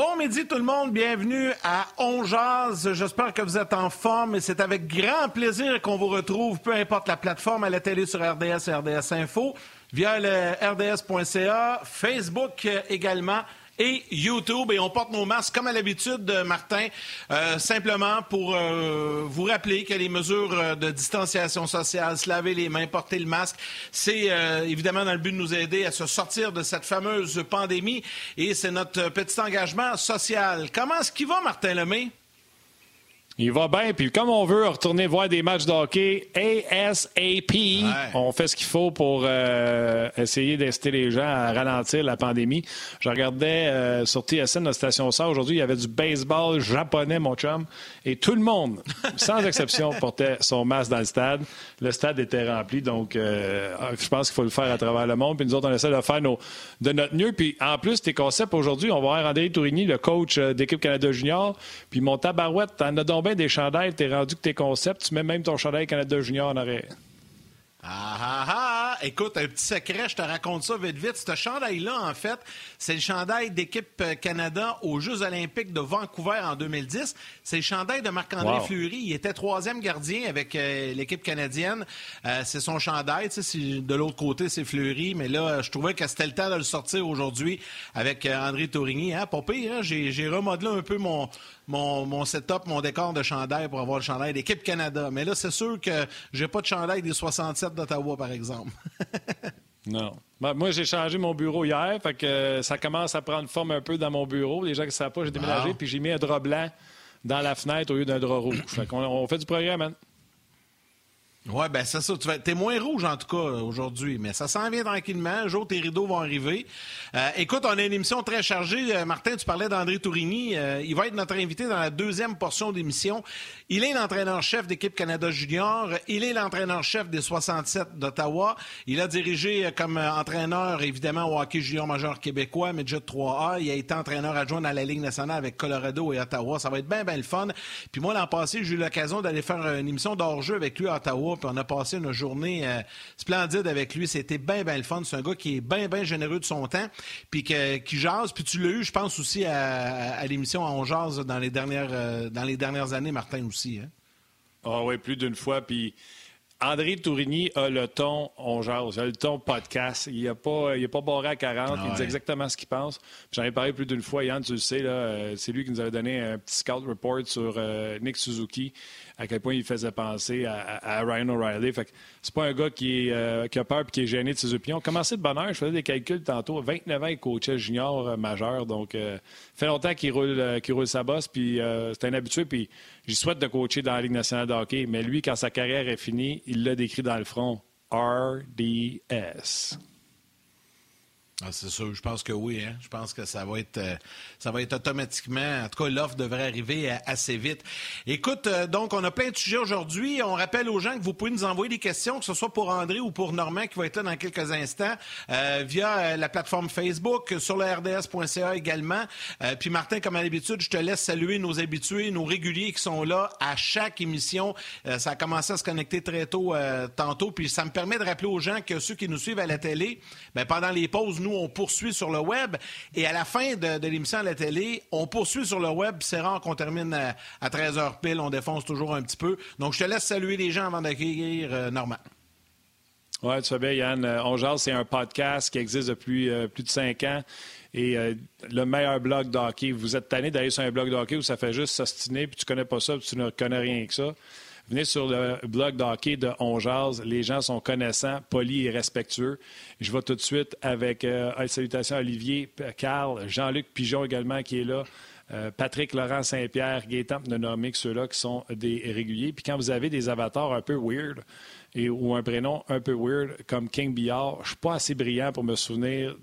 Bon midi tout le monde, bienvenue à On J'espère que vous êtes en forme et c'est avec grand plaisir qu'on vous retrouve, peu importe la plateforme, à la télé sur RDS et RDS Info, via le rds.ca, Facebook également et YouTube. Et on porte nos masques comme à l'habitude, Martin, euh, simplement pour euh, vous rappeler que les mesures euh, de distanciation sociale, se laver les mains, porter le masque, c'est évidemment dans le but de nous aider à se sortir de cette fameuse pandémie. Et c'est notre petit engagement social. Comment est-ce qu'il va, Martin Lemay? Il va bien, puis comme on veut retourner voir des matchs de hockey ASAP, on fait ce qu'il faut pour euh, essayer d'inciter les gens à ralentir la pandémie. Je regardais euh, sur TSN, notre station ça aujourd'hui, il y avait du baseball japonais, mon chum, et tout le monde, sans exception, portait son masque dans le stade. Le stade était rempli, donc euh, je pense qu'il faut le faire à travers le monde. Puis nous autres, on essaie de faire de notre mieux. Puis en plus, tes concepts aujourd'hui, on va voir André Tourigny, le coach d'équipe Canada Junior, puis mon tabarouette, t'en as donc des chandails, t'es rendu que tes concepts, tu mets même ton chandail Canada Junior en arrière. Ah ah ah! Écoute, un petit secret, je te raconte ça vite vite. Ce chandail-là, en fait, c'est le chandail d'équipe euh, Canada aux Jeux olympiques de Vancouver en 2010. C'est le chandail de Marc-André Fleury. Il était troisième gardien avec euh, l'équipe canadienne. Euh, c'est son chandail. De l'autre côté, c'est Fleury. Mais là, je trouvais que c'était le temps de le sortir aujourd'hui avec André Tourigny. Hein? Pas pire, hein? J'ai remodelé un peu mon, mon, mon setup, mon décor de chandail pour avoir le chandail d'équipe Canada. Mais là, c'est sûr que j'ai pas de chandail des 67 d'Ottawa, par exemple. non. Ben, moi, j'ai changé mon bureau hier, fait que euh, ça commence à prendre forme un peu dans mon bureau. Les gens qui ne savent pas, j'ai déménagé, puis j'ai mis un drap blanc dans la fenêtre au lieu d'un drap rouge. Fait qu'on on fait du progrès, man. Oui, ben c'est ça. Tu es moins rouge en tout cas aujourd'hui, mais ça s'en vient tranquillement. Jour, tes rideaux vont arriver. Euh, écoute, on a une émission très chargée. Euh, Martin, tu parlais d'André Tourigny. Euh, il va être notre invité dans la deuxième portion d'émission. Il est l'entraîneur-chef d'équipe Canada Junior. Il est l'entraîneur-chef des 67 d'Ottawa. Il a dirigé comme entraîneur, évidemment, au hockey junior majeur québécois, Midget 3A. Il a été entraîneur adjoint à la Ligue nationale avec Colorado et Ottawa. Ça va être bien, bien le fun. Puis moi, l'an passé, j'ai eu l'occasion d'aller faire une émission d'hors-jeu avec lui à Ottawa puis on a passé une journée euh, splendide avec lui. C'était bien, bien le fun. C'est un gars qui est bien, bien généreux de son temps, puis qui jase. Puis tu l'as eu, je pense, aussi à, l'émission On jase dans les dernières, euh, dans les dernières années, Martin, aussi. Hein? Ah oui, plus d'une fois. Puis André Tourigny a le ton on jase, il a le ton podcast. Il n'a pas, il pas barré à 40, ah il dit exactement ce qu'il pense. J'en ai parlé plus d'une fois, Yann, tu le sais, euh, c'est lui qui nous avait donné un petit scout report sur Nick Suzuki à quel point il faisait penser à, Ryan O'Reilly. Fait c'est pas un gars qui, euh, a peur et qui est gêné de ses opinions. Commencé de bonne heure, je faisais des calculs tantôt. 29 ans, il coachait junior euh, majeur, donc euh, fait longtemps qu'il roule, roule sa bosse, puis c'est un habitué, puis j'y souhaite de coacher dans la Ligue nationale de hockey. Mais lui, quand sa carrière est finie, il l'a décrit dans le front. RDS. Ah, c'est sûr, je pense que oui. Hein. Je pense que ça va être euh, ça va être automatiquement. En tout cas, l'offre devrait arriver euh, assez vite. Écoute, euh, donc on a plein de sujets aujourd'hui. On rappelle aux gens que vous pouvez nous envoyer des questions, que ce soit pour André ou pour Normand, qui va être là dans quelques instants, via la plateforme Facebook, sur le RDS.ca également. puis Martin, comme à l'habitude, je te laisse saluer nos habitués, nos réguliers qui sont là à chaque émission. ça a commencé à se connecter très tôt tantôt. Puis ça me permet de rappeler aux gens que ceux qui nous suivent à la télé, ben, pendant les pauses, nous on poursuit sur le web. Et à la fin de, l'émission à la télé, on poursuit sur le web. C'est rare qu'on termine à, 13h pile. On défonce toujours un petit peu. Donc, je te laisse saluer les gens avant d'accueillir euh, Normand. Oui, tu sais bien, Yann. Euh, On c'est un podcast qui existe depuis euh, plus de cinq ans. Et le meilleur blog d'hockey, vous êtes tanné d'aller sur un blog d'hockey où ça fait juste s'ostiner, puis tu connais pas ça, puis tu ne connais rien que ça. Venez sur le blog d'hockey de On Les gens sont connaissants, polis et respectueux. Je vais tout de suite avec euh, salutations à Olivier, Carl, Jean-Luc Pigeon également qui est là. Euh, Patrick Laurent Saint-Pierre, Gaétan que ceux-là qui sont des réguliers. Puis quand vous avez des avatars un peu weird, et, ou un prénom un peu weird comme King Billard, je suis pas assez brillant pour me souvenir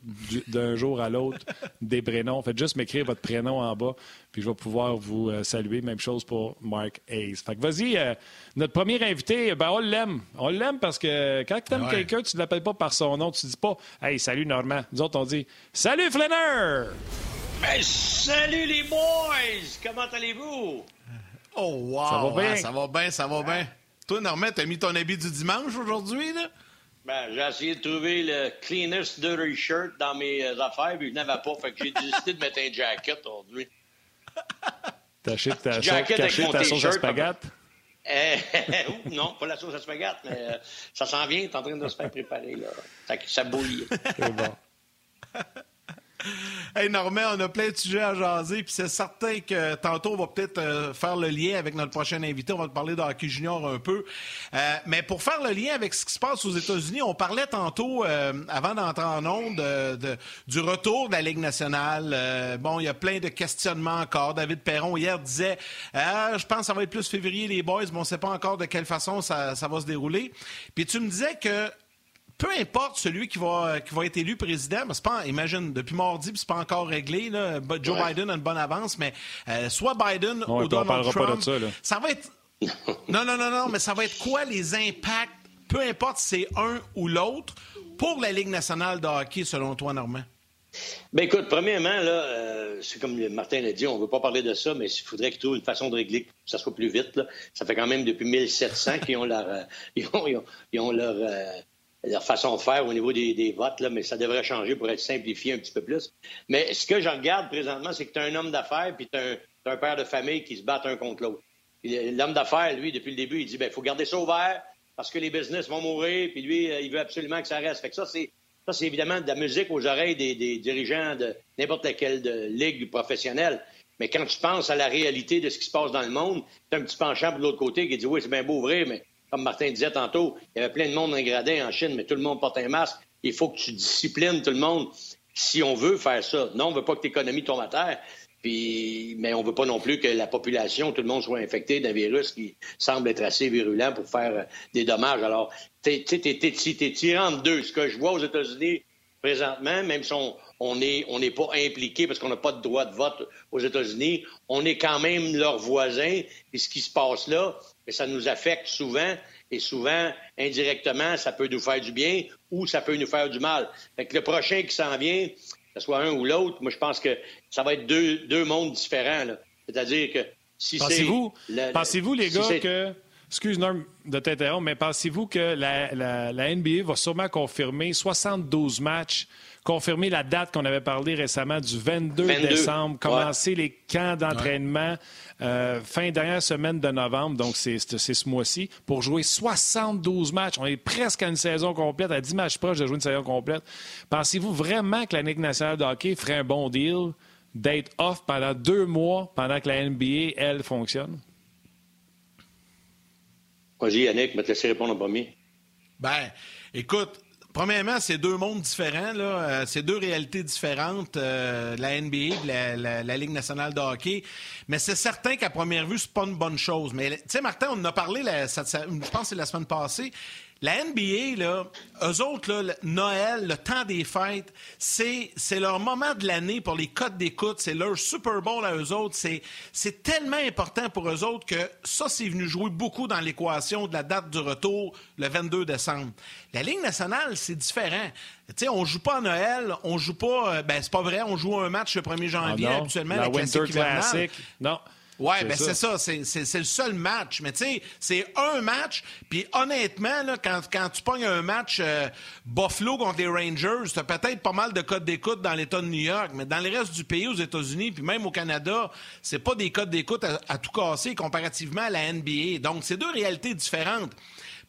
d'un jour à l'autre des prénoms. Faites juste m'écrire votre prénom en bas, puis je vais pouvoir vous euh, saluer. Même chose pour Mark Hayes. Fait que vas-y, euh, notre premier invité, ben on l'aime. On l'aime parce que quand tu aimes quelqu'un, tu ne l'appelles pas par son nom. Tu dis pas Hey, salut Normand. Nous autres, on dit Salut Flanner! Ben, salut les boys! Comment allez-vous? Oh, wow! Ça va bien, ça va bien, ça va bien. Toi, Normand, t'as mis ton habit du dimanche aujourd'hui, là? Ben, j'ai essayé de trouver le cleanest dirty shirt dans mes euh, affaires, puis je n'avais pas. Fait que j'ai décidé de mettre un jacket aujourd'hui. Cacher ta, caché ta sauce à spaghetti? Euh, non, pas la sauce à spaghetti, mais euh, ça s'en vient, t'es en train de se faire préparer. Là. Ça, ça bouillit. C'est bon. Hey Normand, on a plein de sujets à jaser, puis c'est certain que tantôt on va peut-être euh, faire le lien avec notre prochain invité. On va te parler de junior un peu. Euh, mais pour faire le lien avec ce qui se passe aux États-Unis, on parlait tantôt, euh, avant d'entrer en onde, de, du retour de la Ligue nationale. bon, il y a plein de questionnements encore. David Perron hier disait, je pense que ça va être plus février les boys, mais on ne sait pas encore de quelle façon ça, ça va se dérouler. Puis tu me disais que peu importe celui qui va, qui va être élu président, mais c'est pas, imagine, depuis mardi, c'est pas encore réglé. Là, Joe Biden a une bonne avance, mais euh, soit Biden ou Donald Trump, ça, ça, va être... non, non, non, non, mais ça va être quoi les impacts, peu importe si c'est un ou l'autre, pour la Ligue nationale de hockey, selon toi, Normand? Bien, écoute, premièrement, là, euh, c'est comme Martin l'a dit, on ne veut pas parler de ça, mais il faudrait qu'ils trouvent une façon de régler que ça soit plus vite. Là. Ça fait quand même depuis 1700 qu'ils ont leur, euh, ils ont, ils ont, leur leur façon de faire au niveau des, votes, là, mais ça devrait changer pour être simplifié un petit peu plus. Mais ce que je regarde présentement, c'est que tu as un homme d'affaires puis tu as, un père de famille qui se battent un contre l'autre. L'homme d'affaires, lui, depuis le début, il dit il ben, faut garder ça ouvert parce que les business vont mourir, puis lui, euh, il veut absolument que ça reste. Fait que ça, c'est ça, c'est évidemment de la musique aux oreilles des, dirigeants de n'importe laquelle de ligue professionnelle. Mais quand tu penses à la réalité de ce qui se passe dans le monde, tu as un petit penchant de l'autre côté qui dit oui, c'est bien beau ouvrir, mais comme Martin disait tantôt, il y avait plein de monde en en Chine, mais tout le monde porte un masque. Il faut que tu disciplines tout le monde si on veut faire ça. Non, on ne veut pas que l'économie tombe à terre. Puis, mais on ne veut pas non plus que la population, tout le monde soit infecté d'un virus qui semble être assez virulent pour faire euh, des dommages. Alors, tu t'es tirant de deux. Ce que je vois aux États-Unis présentement, même si on n'est on pas impliqué parce qu'on n'a pas de droit de vote aux États-Unis, on est quand même leurs voisins. Et ce qui se passe là, mais ça nous affecte souvent et souvent, indirectement, ça peut nous faire du bien ou ça peut nous faire du mal. Fait que le prochain qui s'en vient, que ce soit un ou l'autre, moi, je pense que ça va être deux, deux mondes différents. C'est-à-dire que si c'est... Pensez-vous, pensez-vous les gars, que... Excuse-moi de t'interrompre, mais pensez-vous que la, la, la, NBA va sûrement confirmer 72 matchs confirmer la date qu'on avait parlé récemment du 22, décembre, commencer les camps d'entraînement euh, fin dernière semaine de novembre, donc c'est ce mois-ci, pour jouer 72 matchs. On est presque à une saison complète, à 10 matchs proches de jouer une saison complète. Pensez-vous vraiment que la Ligue nationale de hockey ferait un bon deal d'être off pendant deux mois pendant que la NBA, elle, fonctionne? Vas-y, Yannick, je vais te laisser répondre en premier? Ben, écoute, Premièrement, c'est deux mondes différents. Là. Euh, c'est deux réalités différentes, euh, la NBA et la, Ligue nationale de hockey. Mais c'est certain qu'à première vue, c'est pas une bonne chose. Mais tu sais, Martin, on en a parlé, je pense que c'est la semaine passée. La NBA, là, eux autres, là, Noël, le temps des fêtes, c'est, c'est leur moment de l'année pour les codes d'écoute. C'est leur Super Bowl à eux autres. C'est, c'est tellement important pour eux autres que ça, c'est venu jouer beaucoup dans l'équation de la date du retour le 22 décembre. La Ligue nationale, c'est différent. Tu sais, on joue pas à Noël, on joue pas. Euh, ben, c'est pas vrai, on joue un match le 1er janvier, ah habituellement, la, Winter Classic. Non. Oui, ben c'est ça, c'est le seul match. Mais tu sais, c'est un match. Puis honnêtement, là, quand, quand tu pognes un match euh, Buffalo contre les Rangers, tu as peut-être pas mal de codes d'écoute dans l'État de New York, mais dans le reste du pays, aux États-Unis, puis même au Canada, c'est pas des codes d'écoute à, tout casser comparativement à la NBA. Donc, c'est deux réalités différentes.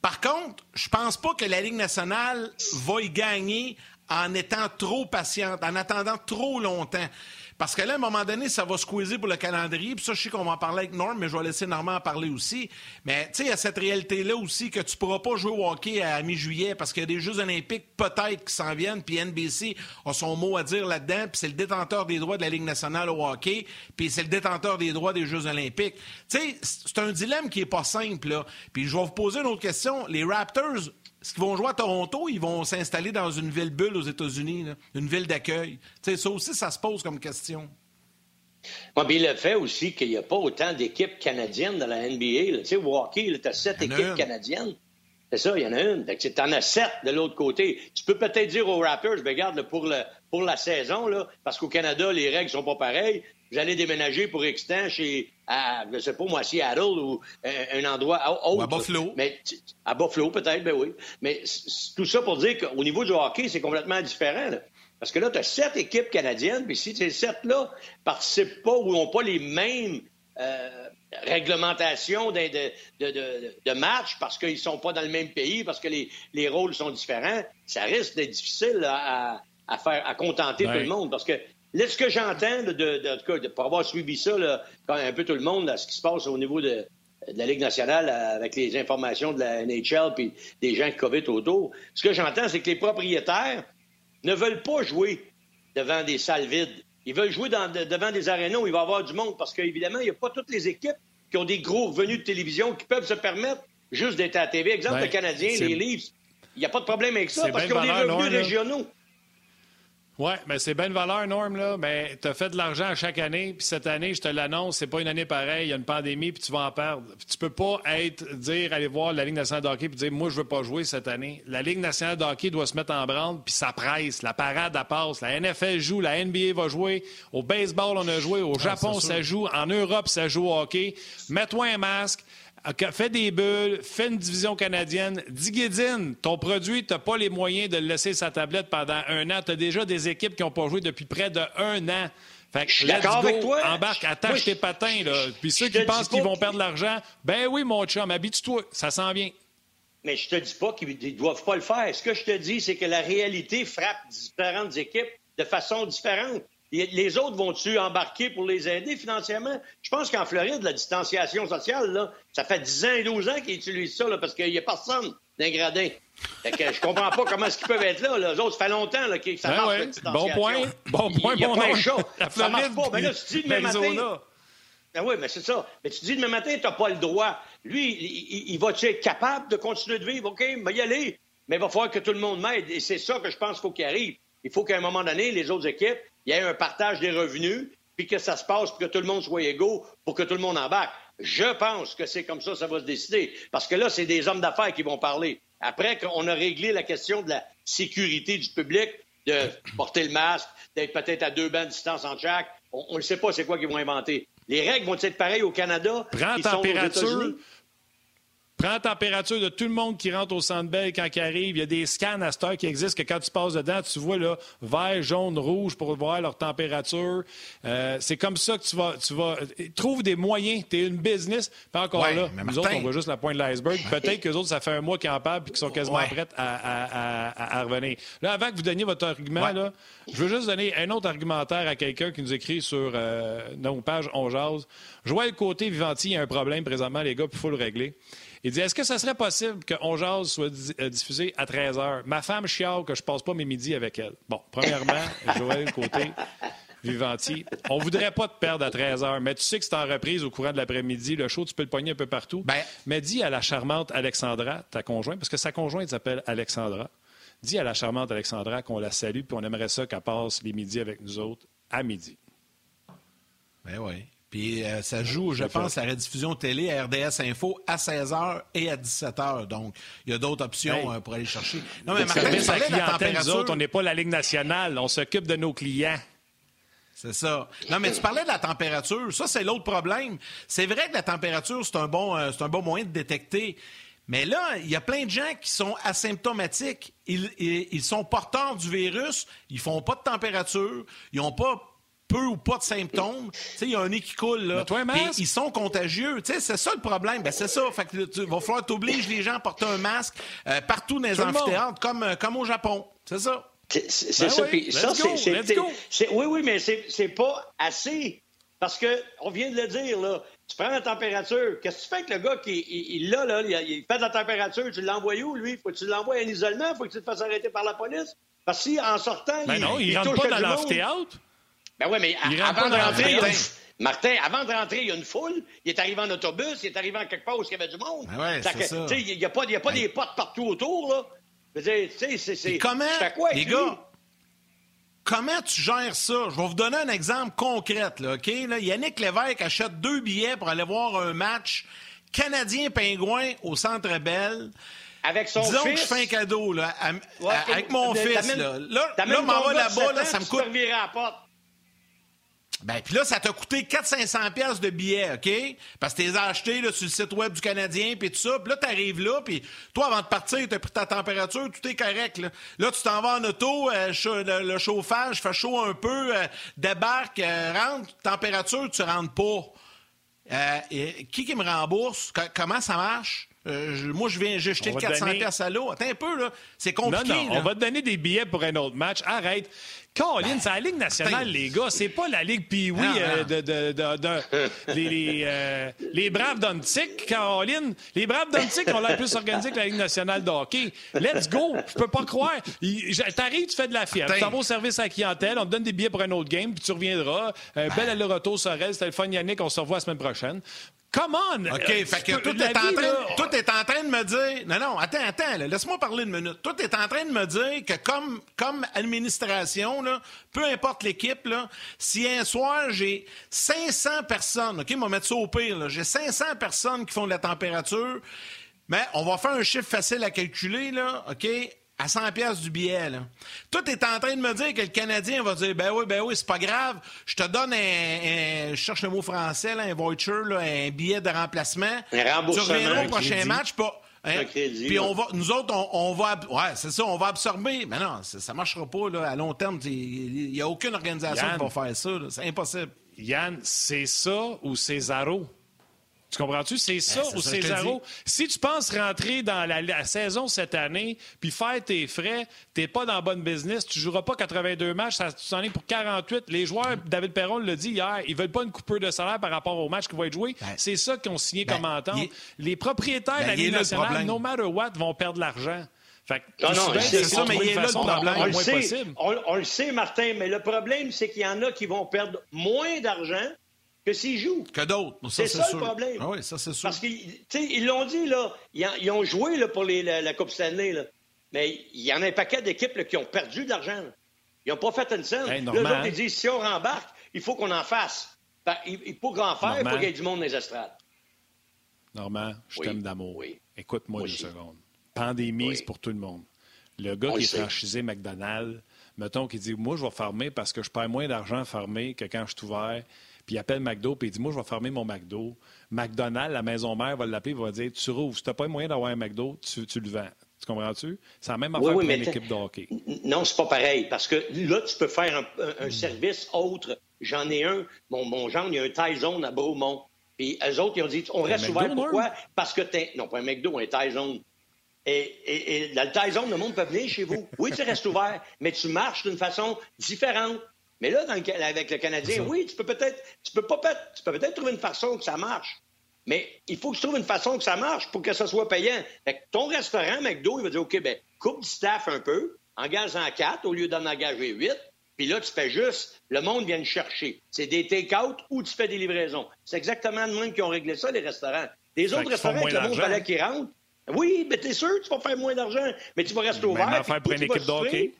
Par contre, je pense pas que la Ligue nationale va y gagner en étant trop patiente, en attendant trop longtemps. Parce que là, à un moment donné, ça va squeezer pour le calendrier. Puis ça, je sais qu'on va en parler avec Norm, mais je vais laisser Normand en parler aussi. Mais tu sais, il y a cette réalité-là aussi que tu pourras pas jouer au hockey à mi-juillet parce qu'il y a des Jeux olympiques peut-être qui s'en viennent. Puis NBC a son mot à dire là-dedans. Puis c'est le détenteur des droits de la Ligue nationale au hockey. Puis c'est le détenteur des droits des Jeux olympiques. Tu sais, c'est un dilemme qui est pas simple. Puis je vais vous poser une autre question. Les Raptors est-ce qu'ils vont jouer à Toronto, ils vont s'installer dans une ville bulle aux États-Unis, une ville d'accueil. Ça aussi, ça se pose comme question. Moi, le fait aussi qu'il n'y a pas autant d'équipes canadiennes dans la NBA. Tu sais, au hockey, tu as sept équipes canadiennes. C'est ça, il y en a une. Tu en as sept de l'autre côté. Tu peux peut-être dire aux Raptors, ben, regarde, pour, le, pour la saison, là, parce qu'au Canada, les règles sont pas pareilles, j'allais déménager pour X chez, à, je sais pas moi, Seattle ou euh, un, endroit autre. Ou à Buffalo. Mais, à Buffalo, peut-être, ben oui. Mais tout ça pour dire qu'au niveau du hockey, c'est complètement différent. Parce que là, tu as sept équipes canadiennes, puis si ces sept-là participent pas ou n'ont pas les mêmes euh, réglementations de, de, de, de, match parce qu'ils sont pas dans le même pays, parce que les, les rôles sont différents, ça risque d'être difficile à, à, faire, à contenter tout le monde. Parce que là, ce que j'entends, de, de, de, pour avoir suivi ça, là, un peu tout le monde, ce qui se passe au niveau de, de la Ligue nationale avec les informations de la NHL puis des gens qui COVID autour, ce que j'entends, c'est que les propriétaires ne veulent pas jouer devant des salles vides. Ils veulent jouer devant des arénas où il va y avoir du monde parce qu'évidemment, il n'y a pas toutes les équipes qui ont des gros revenus de télévision qui peuvent se permettre juste d'être à la TV. Exemple, ben, le Canadien, les Leafs, il n'y a pas de problème avec ça parce qu'ils ont des revenus régionaux. Oui, mais c'est bien de valeur, Norm, là. Mais tu as fait de l'argent chaque année, puis cette année, je te l'annonce, c'est pas une année pareille, il y a une pandémie, puis tu vas en perdre. tu peux pas être, dire, aller voir la Ligue nationale de hockey, puis dire, moi, je veux pas jouer cette année. La Ligue nationale de hockey doit se mettre en branle, puis ça presse. La parade, elle passe. La NFL joue, la NBA va jouer. Au baseball, on a joué. Au ah, Japon, ça joue. En Europe, ça joue au hockey. Mets-toi un masque. Fais des bulles, fais une division canadienne. Dis Guédine, ton produit, tu n'as pas les moyens de le laisser sa tablette pendant un an. Tu as déjà des équipes qui n'ont pas joué depuis près de un an. Fait que, avec toi. embarque, attache tes patins. Là. Puis ceux qui pensent qu'ils vont perdre de l'argent, ben oui, mon chum, habitue-toi, ça s'en vient. Mais je te dis pas qu'ils ne doivent pas le faire. Ce que je te dis, c'est que la réalité frappe différentes équipes de façon différente. Les autres vont-tu embarquer pour les aider financièrement? Je pense qu'en Floride, la distanciation sociale, là, ça fait 10 ans et 12 ans qu'ils utilisent ça là, parce qu'il n'y a personne d'un gradin. Fait que je comprends pas comment est-ce qu'ils peuvent être là. Les autres, ça fait longtemps là, que ça ben marche, ouais. Bon point. Bon point, il y a, bon chaud. Ça marche pas. Mais là, tu dis demain matin... Ben oui, mais c'est ça. Mais tu dis demain matin, tu n'as pas le droit. Lui, il, il va-tu être capable de continuer de vivre? OK, va y aller. Mais il va falloir que tout le monde m'aide. Et c'est ça que je pense qu'il faut qu'il arrive. Il faut qu'à un moment donné, les autres équipes il y ait un partage des revenus, puis que ça se passe, pour que tout le monde soit égaux, pour que tout le monde embarque. Je pense que c'est comme ça que ça va se décider. Parce que là, c'est des hommes d'affaires qui vont parler. Après qu'on a réglé la question de la sécurité du public, de porter le masque, d'être peut-être à deux bancs de distance en chaque, on ne sait pas c'est quoi qu'ils vont inventer. Les règles vont être pareilles au Canada. Prends température. Prends la température de tout le monde qui rentre au Centre Bell quand il arrive. Il y a des scans à cette heure qui existent que quand tu passes dedans, tu vois là, vert, jaune, rouge pour voir leur température. Euh, c'est comme ça que tu vas, tu vas. Trouve des moyens. Tu es une business. Pas encore là. Nous autres, on voit juste la pointe de l'iceberg. Peut-être que les autres, ça fait un mois qu'ils en parlent et qu'ils sont quasiment prêts à, revenir. Là, avant que vous donniez votre argument, là, je veux juste donner un autre argumentaire à quelqu'un qui nous écrit sur euh, nos pages On Jase. Joël Côté Vivanti, il y a un problème présentement, les gars, puis il faut le régler. Il dit Est-ce que ça serait possible que On Jase soit euh, diffusé à 13 h Ma femme chiale que je passe pas mes midis avec elle. Bon, premièrement, Joël Côté. Vivanti. On voudrait pas te perdre à 13 h, mais tu sais que c'est en reprise au courant de l'après-midi. Le show, tu peux le pogner un peu partout. Ben... Mais dis à la charmante Alexandra, ta conjointe, parce que sa conjointe s'appelle Alexandra, dis à la charmante Alexandra qu'on la salue puis on aimerait ça qu'elle passe les midis avec nous autres à midi. Ben oui. Puis euh, ça joue, je pense, à la rediffusion télé à RDS Info à 16h et à 17h. Donc, il y a d'autres options euh, pour aller chercher. Non, mais Martin, tu parlais de la température. on n'est pas la Ligue nationale. On s'occupe de nos clients. C'est ça. Non, mais tu parlais de la température. Ça, c'est l'autre problème. C'est vrai que la température, c'est un, bon, euh, un bon moyen de détecter. Mais là, il y a plein de gens qui sont asymptomatiques. Ils, ils, ils sont porteurs du virus. Ils font pas de température. Ils n'ont pas peu ou pas de symptômes. Il y a un nez qui coule. Là, ils sont contagieux. C'est ça le problème. Ben, c'est ça. Fait que, tu, va falloir t'obliger les gens à porter un masque euh, partout dans les amphithéâtres, comme, euh, comme au Japon. C'est ça. C'est ben ça. Oui. ça c'est, oui, oui, mais c'est pas assez. Parce que on vient de le dire, là. Tu prends la température. Qu'est-ce que tu fais avec le gars qui il, là, là, il, fait de la température, tu l'envoies où, lui? Faut que tu l'envoies en isolement? Faut que tu te fasses arrêter par la police? Parce qu'en sortant, ben il, non, il, rentre pas dans l'amphithéâtre. Ben oui, mais avant de rentrer, il y a une... Martin, avant de rentrer, il y a une foule. Il est arrivé en autobus, il est arrivé en quelque part où il y avait du monde. Ben ouais, c'est ça. Il n'y a pas, y a pas des potes partout autour, là. C'est, comment, quoi, les gars, comment tu gères ça? Je vais vous donner un exemple concret, là, OK? Là, Yannick Lévesque achète deux billets pour aller voir un match canadien-pingouin au Centre Bell. avec son Disons fils. que je fais un cadeau, là, à- Ouais, à- avec mon fils, là. Là, là, m'en va là-bas, 7 là, ça me coûte. à la porte. Ben, puis là, ça t'a coûté 400-500 pièces de billets, OK? Parce que as achetés là, sur le site web du Canadien, puis tout ça. Puis là, t'arrives là, puis toi, avant de partir, t'as pris ta température, tout est correct. Là, là tu t'en vas en auto, euh, le, chauffage fait chaud un peu, euh, débarque, euh, rentre, température, tu rentres pas. Euh, qui qui me rembourse? Co- comment ça marche? Euh, moi, je viens, j'ai jeté On le va te 400 donner- pièces à l'eau. Attends un peu, là. C'est Non, compliqué, non, là. on va te donner des billets pour un autre match. Arrête. Colin, c'est la Ligue nationale, les gars. C'est pas la Ligue Pee-Wee Non, euh, non. de, de, de- de- les, les, euh, les Braves d'Antic, Caroline. Les Braves d'Antic ont l'air plus organisés que la Ligue nationale de hockey. Let's go. Je peux pas croire. T'arrives, tu fais de la fièvre. Tu vas au service à la clientèle. On te donne des billets pour un autre game, puis tu reviendras. Bel aller-retour, Sorel. C'était le fun, Yannick. On se revoit la semaine prochaine. Come on! OK, Euh, fait que peux- tout est, en vie, train, là, tout est en train de me dire. Non, non, attends, attends, laisse-moi parler une minute. Tout est en train de me dire que comme, comme administration, là, peu importe l'équipe, si un soir j'ai 500 personnes, OK, on va mettre ça au pire, j'ai 500 personnes qui font de la température, mais on va faire un chiffre facile à calculer, là, OK? À 100 pièces du billet. Là. Tout est en train de me dire que le Canadien va dire ben oui, ben oui, c'est pas grave. Je te donne un, un- je cherche le mot français, là, un voucher, là, un billet de remplacement. Un remboursement, Tu reviendras au prochain crédit. match, pas. hein, crédit, puis on va, nous autres, on, on va, ouais, c'est ça, on va absorber. Mais non, ça, ça marchera pas là, à long terme. Il n'y a aucune organisation Yann. qui va faire ça. C'est impossible. Yann, c'est ça ou c'est Zaro? Tu comprends-tu? C'est ça Ben, c'est ou ça c'est Zaro? Si tu penses rentrer dans la, la saison cette année puis faire tes frais, t'es pas dans bonne business, tu joueras pas 82 matchs, ça, tu t'en es pour 48. Les joueurs, David Perron l'a dit hier, ils veulent pas une coupure de salaire par rapport au match qui va être joué. Ben, c'est ça qu'ils ont signé ben, comme entente. Les propriétaires Ben, de la Ligue nationale, no matter what, vont perdre de l'argent. Fait que, Non, c'est c'est ça, mais il est là le problème. le sait, on le sait, Martin, mais le problème, c'est qu'il y en a qui vont perdre moins d'argent que s'ils jouent. Que d'autres. C'est ça, le problème. Ah oui, ça, c'est sûr. Parce qu'ils l'ont dit, là. Ils, ont joué là, pour les- la, la Coupe Stanley, là. Mais il y en a un paquet d'équipes qui ont perdu de l'argent. Ils n'ont pas fait une scène. Hey, là, hein? ils disent si on rembarque, il faut qu'on en fasse. Fait, il, faut en faire, il faut qu'il y ait du monde dans les estrades. Normand, je Oui. t'aime d'amour. Oui. Écoute-moi aussi. secondes. Pandémie, c'est pour tout le monde. Le gars On qui est sait. franchisé McDonald's, mettons, qui dit Moi, je vais fermer parce que je perds moins d'argent à fermer que quand je suis ouvert. Puis il appelle McDo, puis il dit Moi, je vais fermer mon McDo. McDonald's, la maison mère, va l'appeler, va dire Tu rouvres. Si tu n'as pas moyen d'avoir un McDo, tu, tu le vends. Tu comprends-tu? C'est la même Oui, affaire oui, pour mais une équipe de hockey. Non, c'est pas pareil. Parce que là, tu peux faire un, un- un service autre. J'en ai un. Mon, mon genre, il y a un taille zone à Bromont. Puis eux autres, ils ont dit on reste ouvert. Pourquoi? Parce que t'es. Non, pas un McDo, un taille zone. Et, et, et dans le taille zone, le monde peut venir chez vous. Oui, tu restes ouvert, mais tu marches d'une façon différente. Mais là, dans le avec le Canadien, oui, tu peux peut-être, tu peux pas, tu peux peut-être trouver une façon que ça marche. Mais il faut que tu trouves une façon que ça marche pour que ça soit payant. Fait que ton restaurant, McDo, il va dire, OK, ben, coupe du staff un peu, engage-en quatre au lieu d'en engager huit. Puis là, tu fais juste, le monde vient te chercher. C'est des take-out ou tu fais des livraisons. C'est exactement le même qui ont réglé ça, les restaurants. Les autres restaurants, le monde fallait qu'ils rentrent. Oui, mais t'es sûr, tu vas faire moins d'argent. Mais tu vas rester ouvert. Même affaire pour une équipe de hockey.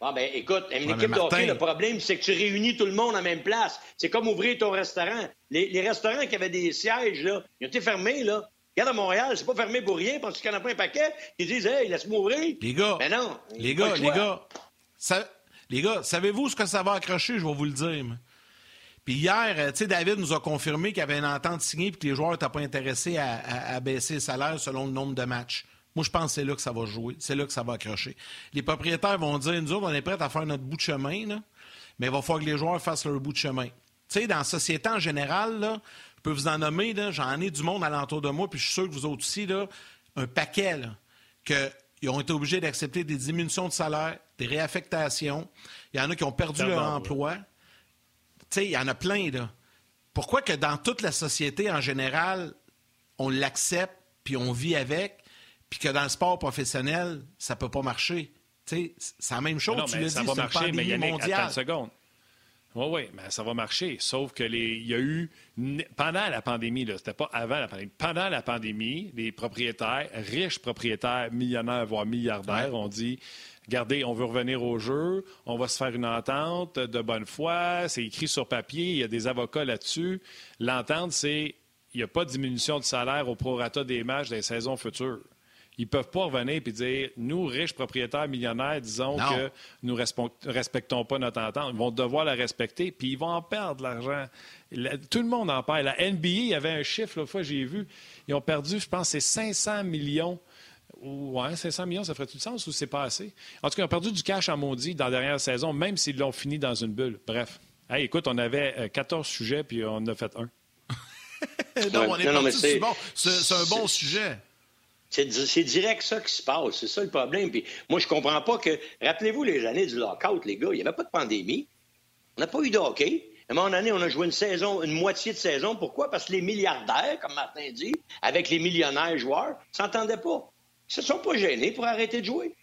Ah ben écoute, une équipe hockey, le problème, c'est que tu réunis tout le monde en même place. C'est comme ouvrir ton restaurant. Les, les restaurants qui avaient des sièges, là, ils ont été fermés, là. Regarde à Montréal, c'est pas fermé pour rien, parce qu'il y en a pas un paquet qui disent Hey, laisse-moi ouvrir. Les gars, Mais non. les gars, le les gars, ça- les gars, savez-vous ce que ça va accrocher? Je vais vous le dire. Puis hier, euh, tu sais, David nous a confirmé qu'il y avait une entente signée et que les joueurs n'étaient pas intéressés à, à- à baisser le salaire selon le nombre de matchs. Moi, je pense que c'est là que ça va jouer. C'est là que ça va accrocher. Les propriétaires vont dire, nous autres, on est prêts à faire notre bout de chemin, là, mais il va falloir que les joueurs fassent leur bout de chemin. Tu sais, dans la société en général, là, je peux vous en nommer, j'en ai du monde alentour de moi, puis je suis sûr que vous autres aussi, là, un paquet, là, que ils ont été obligés d'accepter des diminutions de salaire, des réaffectations. Il y en a qui ont perdu leur ouais. emploi. Tu sais, il y en a plein, là. Pourquoi que dans toute la société en général, on l'accepte, puis on vit avec, puis que dans le sport professionnel, ça peut pas marcher? Tu sais, c'est la même chose, Non, tu mais ça dit, va marcher, mais Yannick, attends mondiale. une seconde. Oui, oui, mais ça va marcher. Sauf que les, il y a eu, pendant la pandémie, là, c'était pas avant la pandémie, pendant la pandémie, les propriétaires, riches propriétaires, millionnaires, voire milliardaires, ont dit Regardez, on veut revenir au jeu, on va se faire une entente de bonne foi, c'est écrit sur papier, il y a des avocats là-dessus. L'entente, c'est il n'y a pas de diminution de salaire au prorata des matchs des saisons futures. Ils ne peuvent pas revenir et dire nous, riches propriétaires millionnaires, disons que nous ne respectons pas notre entente. Ils vont devoir la respecter, puis ils vont en perdre de l'argent. Tout le monde en perd. La NBA, il y avait un chiffre, l'autre fois, j'ai vu. Ils ont perdu, je pense, c'est 500 millions. Ouais, 500 millions, ça ferait tout le sens ou c'est pas assez? En tout cas, ils ont perdu du cash en maudit dans la dernière saison, même s'ils l'ont fini dans une bulle. Bref. Hey, écoute, on avait 14 euh, sujets, puis on en a fait un. non, on est non, c'est un bon sujet. C'est direct ça qui se passe. C'est ça le problème. Puis moi, je comprends pas que. Rappelez-vous les années du lockout, les gars. Il n'y avait pas de pandémie. On n'a pas eu de hockey. À un moment on a joué une saison, une moitié de saison. Pourquoi? Parce que les milliardaires, comme Martin dit, avec les millionnaires joueurs, s'entendaient pas. Ils se sont pas gênés pour arrêter de jouer.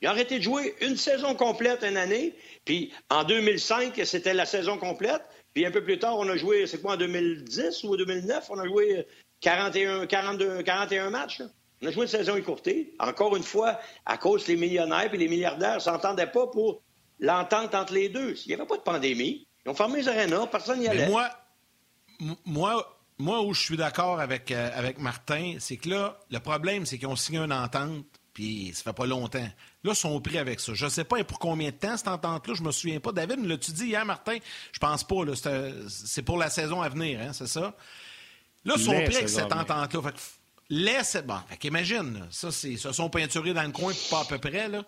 Ils ont arrêté de jouer une saison complète une année. Puis en 2005, c'était la saison complète. Puis un peu plus tard, on a joué, c'est quoi, en 2010 ou en 2009? On a joué 41, 42, 41 matchs. On a joué une saison écourtée. Encore une fois, à cause des millionnaires et les milliardaires ne s'entendaient pas pour l'entente entre les deux. Il n'y avait pas de pandémie. Ils ont fermé les arénas, personne n'y allait. moi, moi, moi, où je suis d'accord avec, euh, avec Martin, c'est que là, le problème, c'est qu'ils ont signé une entente, puis ça fait pas longtemps. Là, ils sont pris avec ça. Je ne sais pas pour combien de temps, cette entente-là, je me souviens pas. David, l'as-tu dit hier, Martin? Je pense pas. C'est pour la saison à venir, hein, c'est ça? Là, ils sont pris avec cette entente-là. Laisse. Bon, fait imagine, ça, c'est, se sont peinturés dans le coin, pas à peu près, là.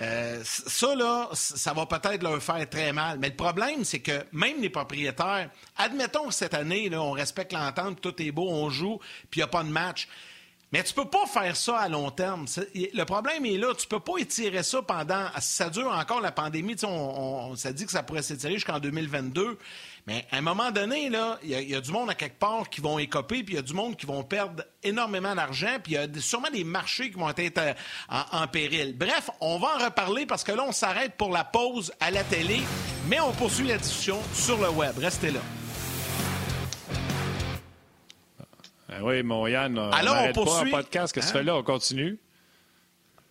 Euh, ça, là, ça va peut-être leur faire très mal. Mais le problème, c'est que même les propriétaires, admettons que cette année, là, on respecte l'entente, tout est beau, on joue, puis il n'y a pas de match. Mais tu peux pas faire ça à long terme. Le problème est là. Tu peux pas étirer ça pendant. Si ça dure encore la pandémie, on, on, ça dit que ça pourrait s'étirer jusqu'en 2022. Mais à un moment donné, il y, a du monde à quelque part qui vont écoper, puis il y a du monde qui vont perdre énormément d'argent, puis il y a sûrement des marchés qui vont être euh, en, péril. Bref, on va en reparler parce que là, on s'arrête pour la pause à la télé, mais on poursuit la discussion sur le web. Restez là. Oui, mon Yann, Alors, on, poursuit. pas un podcast. Qu'est-ce que tu fais là? On continue?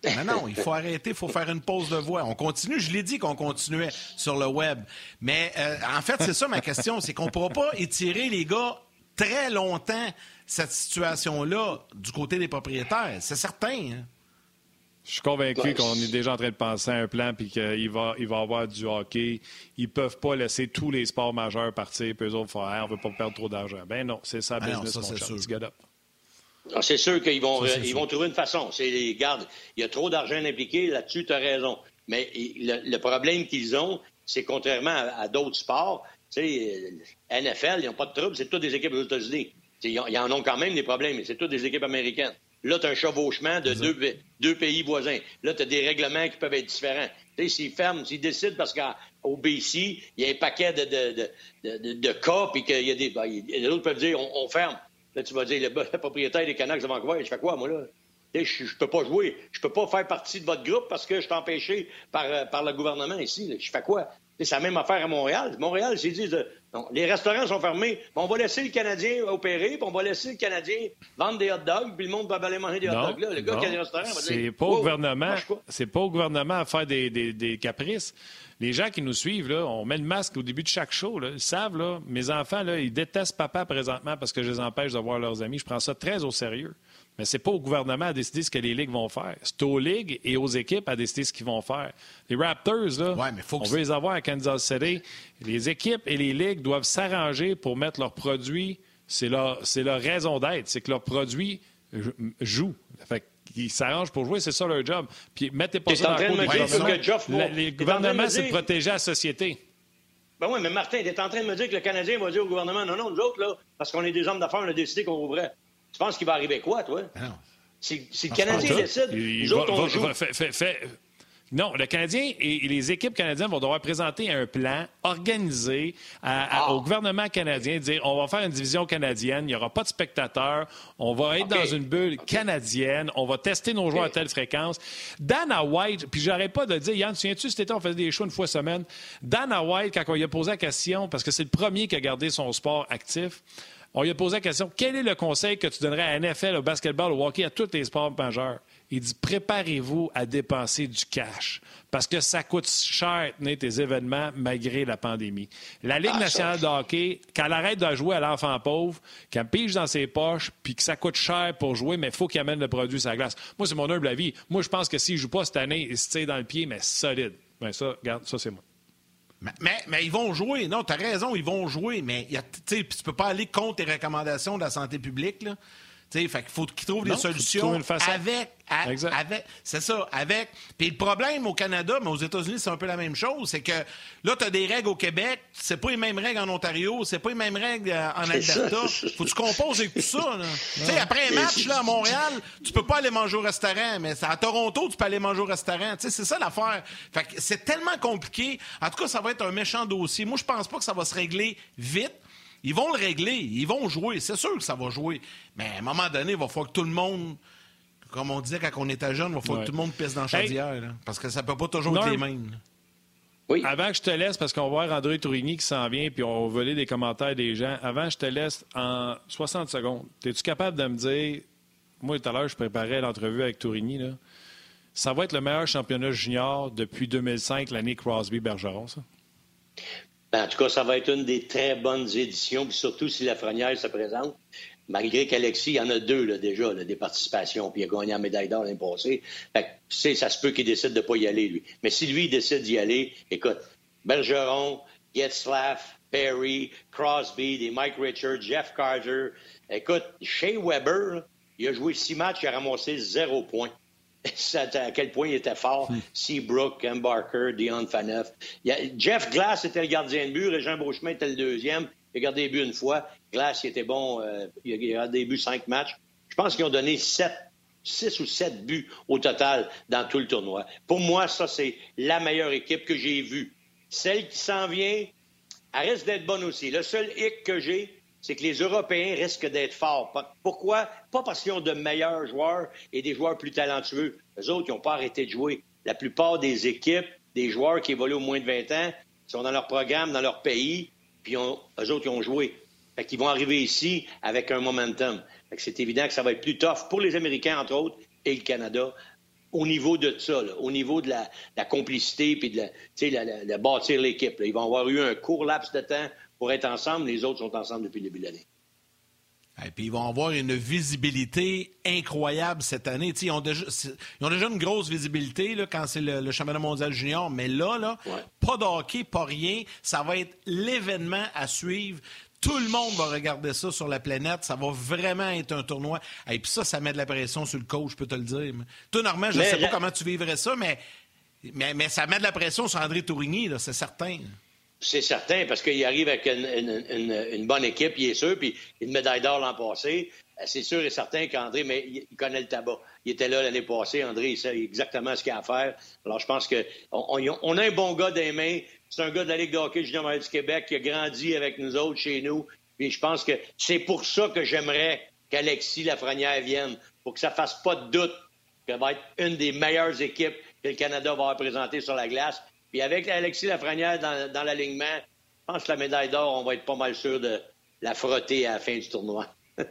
Non, non, il faut arrêter, il faut faire une pause de voix. On continue, je l'ai dit qu'on continuait sur le web. Mais euh, en fait, c'est ça ma question, c'est qu'on ne pourra pas étirer les gars très longtemps cette situation-là du côté des propriétaires. C'est certain. Hein? Je suis convaincu qu'on est déjà en train de penser à un plan puis qu'il va, il va avoir du hockey. Ils peuvent pas laisser tous les sports majeurs partir puis eux autres faire on veut pas perdre trop d'argent. Ben non, c'est ça, ah business, non, ça, mon Sûr. Ah, c'est sûr qu'ils vont, ils vont trouver une façon. C'est, garde, il y a trop d'argent impliqué, là-dessus, tu as raison. Mais le, problème qu'ils ont, c'est contrairement à, d'autres sports, tu sais, NFL, ils n'ont pas de trouble, c'est toutes des équipes aux États-Unis. Ils en ont quand même des problèmes, mais c'est toutes des équipes américaines. Là, tu as un chevauchement de deux, pays voisins. Là, tu as des règlements qui peuvent être différents. Tu sais, s'ils ferment, s'ils décident, parce qu'au BC, il y a un paquet de, de, de, cas, puis qu'il y a des. Ben, d'autres peuvent dire on ferme. Là, tu vas dire, le, propriétaire des Canucks de Vancouver, je fais quoi, moi, là? Je ne peux pas jouer. Je peux pas faire partie de votre groupe parce que je suis empêché par, euh, par le gouvernement ici. Je fais quoi? C'est la même affaire à Montréal. Montréal, c'est dit, les restaurants sont fermés. On va laisser le Canadien opérer, puis on va laisser le Canadien vendre des hot dogs, puis le monde va aller manger des hot dogs. Là. Le gars qui a des restaurants va dire C'est pas, au gouvernement, c'est pas au gouvernement à faire des, des, des caprices les gens qui nous suivent, là, on met le masque au début de chaque show. Là. Ils savent, là, mes enfants, là, ils détestent papa présentement parce que je les empêche de voir leurs amis. Je prends ça très au sérieux. Mais c'est pas au gouvernement à décider ce que les ligues vont faire. C'est aux ligues et aux équipes à décider ce qu'ils vont faire. Les Raptors, là, on veut les avoir à Kansas City. Les équipes et les ligues doivent s'arranger pour mettre leurs produits. C'est leur, leur raison d'être. C'est que leurs produits jouent. Fait ils s'arrangent pour jouer, c'est ça leur job. Puis mettez pas ça dans le gouvernement. Les gouvernements, c'est protéger la société. Ben oui, mais Martin, tu es en train de me dire que le Canadien va dire au gouvernement non, non, nous autres, là, parce qu'on est des hommes d'affaires, on a décidé qu'on ouvrait. Tu penses qu'il va arriver quoi, toi? Si, si, le Canadien décide, nous autres, on joue. Non, le Canadien et les équipes canadiennes vont devoir présenter un plan organisé ah. au gouvernement canadien, dire on va faire une division canadienne, il n'y aura pas de spectateurs, on va être dans une bulle canadienne, on va tester nos joueurs à telle fréquence. Dana White, puis j'arrête pas de dire, Yann, tu souviens-tu, cet été, on faisait des shows une fois semaine. Dana White, quand on lui a posé la question, parce que c'est le premier qui a gardé son sport actif, on lui a posé la question quel est le conseil que tu donnerais à NFL, au basketball, au hockey, à tous les sports majeurs? Il dit préparez-vous à dépenser du cash parce que ça coûte cher tenir tes événements malgré la pandémie. La Ligue Ah, nationale ça. de hockey, quand elle arrête de jouer à l'enfant pauvre, qu'elle pige dans ses poches, puis que ça coûte cher pour jouer, mais il faut qu'il amène le produit sur la glace. Moi, c'est mon humble avis. Moi, je pense que s'il ne joue pas cette année, il se tire dans le pied, mais solide. Ben ça, regarde, ça, c'est moi. Mais, mais, ils vont jouer. Non, tu as raison, ils vont jouer. Mais y a- tu peux pas aller contre les recommandations de la santé publique. Tu sais, fait qu'il faut qu'ils trouvent Non, des solutions trouvent une façon. avec. à- avec c'est ça, avec. Puis le problème au Canada, mais aux États-Unis, c'est un peu la même chose. C'est que là, tu as des règles au Québec, c'est pas les mêmes règles en Ontario, c'est pas les mêmes règles euh, en. Alberta. Faut que tu composes avec tout ça. là. Tu sais, après un match là, à Montréal, tu peux pas aller manger au restaurant, mais à Toronto, tu peux aller manger au restaurant. Tu sais, c'est ça l'affaire. Fait que c'est tellement compliqué. En tout cas, ça va être un méchant dossier. Moi, je pense pas que ça va se régler vite. Ils vont le régler, ils vont jouer. C'est sûr que ça va jouer. Mais à un moment donné, il va falloir que tout le monde, comme on disait quand on était jeune, il va falloir Ouais. que tout le monde pisse dans la Hey. chaudière. là. parce que ça peut pas toujours être les mêmes. là. Oui. Avant que je te laisse, parce qu'on va voir André Tourigny qui s'en vient, puis on va voler des commentaires des gens. Avant, que je te laisse en 60 secondes. Es-tu capable de me dire, moi tout à l'heure, je préparais l'entrevue avec Tourigny, là. Ça va être le meilleur championnat junior depuis 2005, l'année Crosby-Bergeron, ça? Ben, en tout cas, ça va être une des très bonnes éditions, puis surtout si Lafrenière se présente. Malgré qu'Alexis, il y en a deux là, déjà, des participations, puis il a gagné la médaille d'or l'année passée. Fait que, tu sais, ça se peut qu'il décide de ne pas y aller, lui. Mais si lui, il décide d'y aller, écoute, Bergeron, Getzlaff, Perry, Crosby, des Mike Richards, Jeff Carter. Écoute, Shea Weber, il a joué six matchs, il a ramassé zéro point. À quel point il était fort? Seabrook, Ken Barker, Dion Faneuf. Il y a- Jeff Glass était le gardien de but, Régent Beauchemin était le deuxième. Il a gardé les buts une fois. Glass, il était bon. euh, il, a, il a gardé les buts cinq matchs. Je pense qu'ils ont donné sept, six ou sept buts au total dans tout le tournoi. Pour moi, ça, c'est la meilleure équipe que j'ai vue. Celle qui s'en vient, elle risque d'être bonne aussi. Le seul hic que j'ai, c'est que les Européens risquent d'être forts. Pourquoi? Pas parce qu'ils ont de meilleurs joueurs et des joueurs plus talentueux. Les autres, ils n'ont pas arrêté de jouer. La plupart des équipes, des joueurs qui évoluent au moins de 20 ans, sont dans leur programme, dans leur pays, puis eux autres, ils ont joué. Fait vont arriver ici avec un momentum. C'est évident que ça va être plus tough pour les Américains, entre autres, et le Canada, au niveau de ça, au niveau de la, complicité puis de, bâtir l'équipe. Ils vont avoir eu un court laps de temps pour être ensemble. Les autres sont ensemble depuis le début de l'année. Et puis ils vont avoir une visibilité incroyable cette année. Ils ont, déjà, ils ont déjà une grosse visibilité là, quand c'est le, le championnat mondial junior, mais là, là Ouais. pas de hockey, pas rien. Ça va être l'événement à suivre. Tout le monde va regarder ça sur la planète. Ça va vraiment être un tournoi. Et puis ça, ça met de la pression sur le coach, je peux te le dire. Toi, Normand, je ne sais pas comment tu vivrais ça, mais, mais, mais ça met de la pression sur André Tourigny, c'est certain. C'est certain, parce qu'il arrive avec une, bonne équipe, il est sûr, puis une médaille d'or l'an passé. Euh, C'est sûr et certain qu'André, mais il connaît le tabac. Il était là l'année passée, André, il sait exactement ce qu'il a à faire. Alors, je pense que on, on- on a un bon gars des mains. C'est un gars de la Ligue de hockey junior du Québec qui a grandi avec nous autres chez nous. Puis je pense que c'est pour ça que j'aimerais qu'Alexis Lafrenière vienne, pour que ça fasse pas de doute qu'elle va être une des meilleures équipes que le Canada va représenter sur la glace. Puis avec Alexis Lafrenière dans, dans l'alignement, je pense que la médaille d'or, on va être pas mal sûr de la frotter à la fin du tournoi.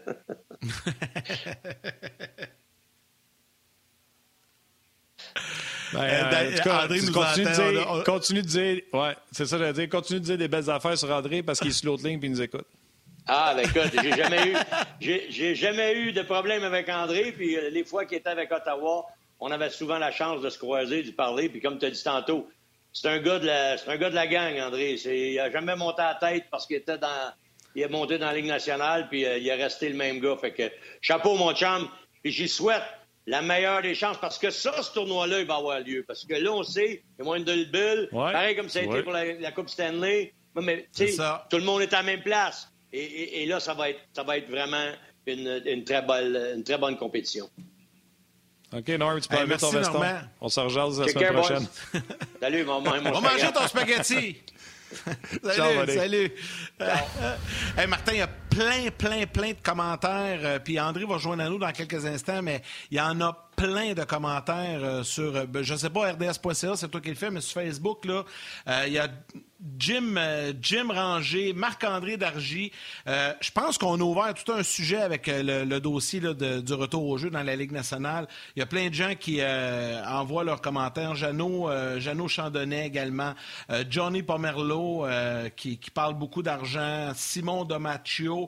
Ben, Euh, euh, en tout cas, André nous continues, entend, de dire, on a- continue de dire, ouais, c'est ça, j'allais dire, continue de dire des belles affaires sur André parce qu'il est sur l'autre ligne et il nous écoute. Ah, ben écoute, j'ai jamais eu, j'ai, j'ai jamais eu de problème avec André. Puis euh, les fois qu'il était avec Ottawa, on avait souvent la chance de se croiser, de parler. Puis comme tu as dit tantôt, c'est un gars de la, c'est un gars de la gang, André. C'est, il a jamais monté à la tête parce qu'il était dans, il est monté dans la Ligue nationale, puis euh, il est resté le même gars. Fait que chapeau, mon chum. Puis j'y souhaite la meilleure des chances parce que ça, ce tournoi-là, il va avoir lieu. Parce que là, on sait, il y a moins de bulle. Ouais. Pareil comme ça a été pour la, la Coupe Stanley. Mais, tu sais, C'est ça. tout le monde est à la même place. Et, et- et là, ça va être, ça va être vraiment une, une très bonne, une très bonne compétition. OK, Norm, tu peux Hey, enlever ton veston? Normand. On se rejase la semaine prochaine. Salut, mon, On va manger ton spaghetti. Salut, salut. Euh, hey, Martin, il y a plein plein, plein, de commentaires. Euh, puis André va rejoindre à nous dans quelques instants, mais il y en a plein de commentaires euh, sur, euh, ben, je ne sais pas, RDS.ca, c'est toi qui le fais, mais sur Facebook, là, il y a Jim, Jim Ranger, Marc-André Dargy. je pense qu'on a ouvert tout un sujet avec le, dossier du retour au jeu dans la Ligue nationale. Il y a plein de gens qui envoient leurs commentaires. Jeannot, Jeannot Chandonnet également. Johnny Pomerleau qui, qui, parle beaucoup d'argent. Simon Domaccio.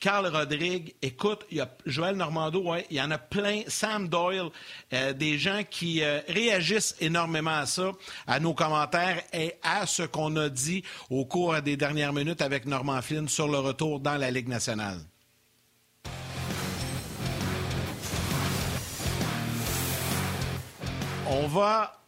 Carl Rodrigue, écoute, il y a Joël Normando, il y en a plein, Sam Doyle, euh, des gens qui euh, réagissent énormément à ça, à nos commentaires et à ce qu'on a dit au cours des dernières minutes avec Normand Flynn sur le retour dans la Ligue nationale. On va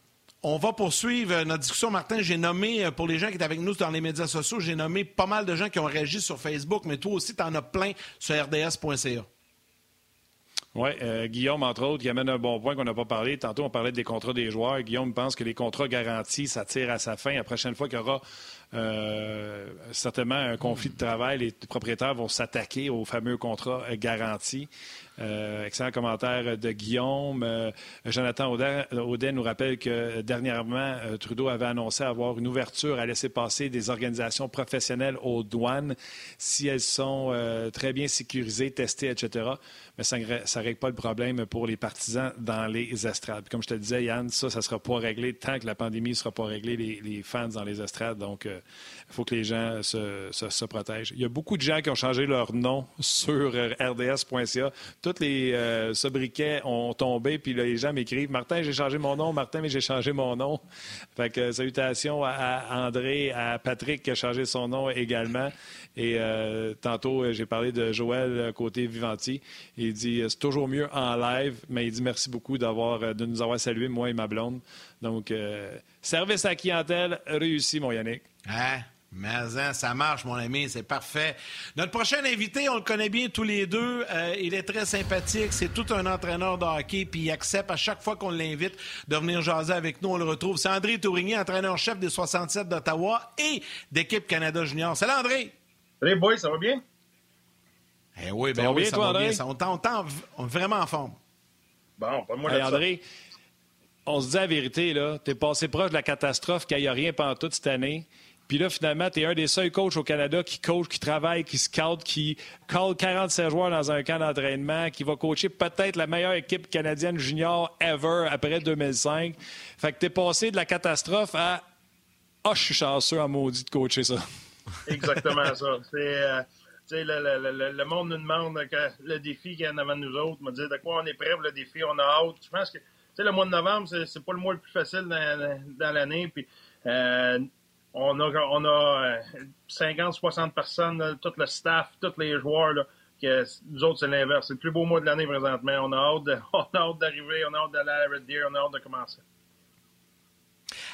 on va poursuivre notre discussion. Martin, j'ai nommé, euh, pour les gens qui étaient avec nous dans les médias sociaux, j'ai nommé pas mal de gens qui ont réagi sur Facebook, mais toi aussi, tu en as plein sur rds.ca. Oui, euh, Guillaume, entre autres, qui amène un bon point qu'on n'a pas parlé. Tantôt, on parlait des contrats des joueurs. Guillaume pense que les contrats garantis, ça tire à sa fin. La prochaine fois qu'il y aura euh, certainement un conflit de travail, les propriétaires vont s'attaquer aux fameux contrats garantis. Euh, excellent commentaire de Guillaume. Euh, Jonathan Audet, nous rappelle que dernièrement, euh, Trudeau avait annoncé avoir une ouverture à laisser passer des organisations professionnelles aux douanes si elles sont très bien sécurisées, testées, etc. Mais ça ne règle pas le problème pour les partisans dans les estrades. comme je te disais, Yann, ça, ne sera pas réglé tant que la pandémie ne sera pas réglée, les, fans dans les estrades. Donc, il faut que les gens se, protègent. Il y a beaucoup de gens qui ont changé leur nom sur rds.ca tous les euh, sobriquets ont tombé, puis les gens m'écrivent Martin, j'ai changé mon nom, Martin, mais j'ai changé mon nom. Fait que salutations à, André, à Patrick qui a changé son nom également. Et euh, tantôt, j'ai parlé de Joël côté Vivanti. Il dit c'est toujours mieux en live, mais il dit merci beaucoup d'avoir de nous avoir salués, moi et ma blonde. Donc, euh, service à clientèle réussi, mon Yannick. Hein? Mais hein, ça marche, mon ami, c'est parfait. Notre prochain invité, on le connaît bien tous les deux. Euh, il est très sympathique. C'est tout un entraîneur de hockey, puis il accepte à chaque fois qu'on l'invite de venir jaser avec nous. On le retrouve. C'est André Tourigny, entraîneur-chef des 67 d'Ottawa et d'équipe Canada Junior. Salut, André! Salut, boy, ça va bien? Eh oui, ben oui, ça va bien. On t'entend vraiment en forme. Bon, pas moi hey, André, on se dit la vérité, là. T'es passé proche de la catastrophe qu'il n'y a rien pendant toute cette année. Puis là, finalement, tu es un des seuls coachs au Canada qui coach, qui travaille, qui scout, qui call 47 joueurs dans un camp d'entraînement, qui va coacher peut-être la meilleure équipe canadienne junior ever après 2005. Fait que tu es passé de la catastrophe à « Ah, oh, je suis chanceux en maudit de coacher ça. » Exactement ça. Euh, le, monde nous demande le défi qu'il y a en avant nous autres, me dire de quoi on est prêt pour le défi, on a hâte. Je pense que le mois de novembre, c'est pas le mois le plus facile dans, l'année. Puis euh, on a, on a 50, euh, 60 personnes, tout le staff, tous les joueurs. Là, que nous autres, c'est l'inverse. C'est le plus beau mois de l'année présentement. On a hâte d'arriver, on a hâte d'aller à la Red Deer, on a hâte de commencer.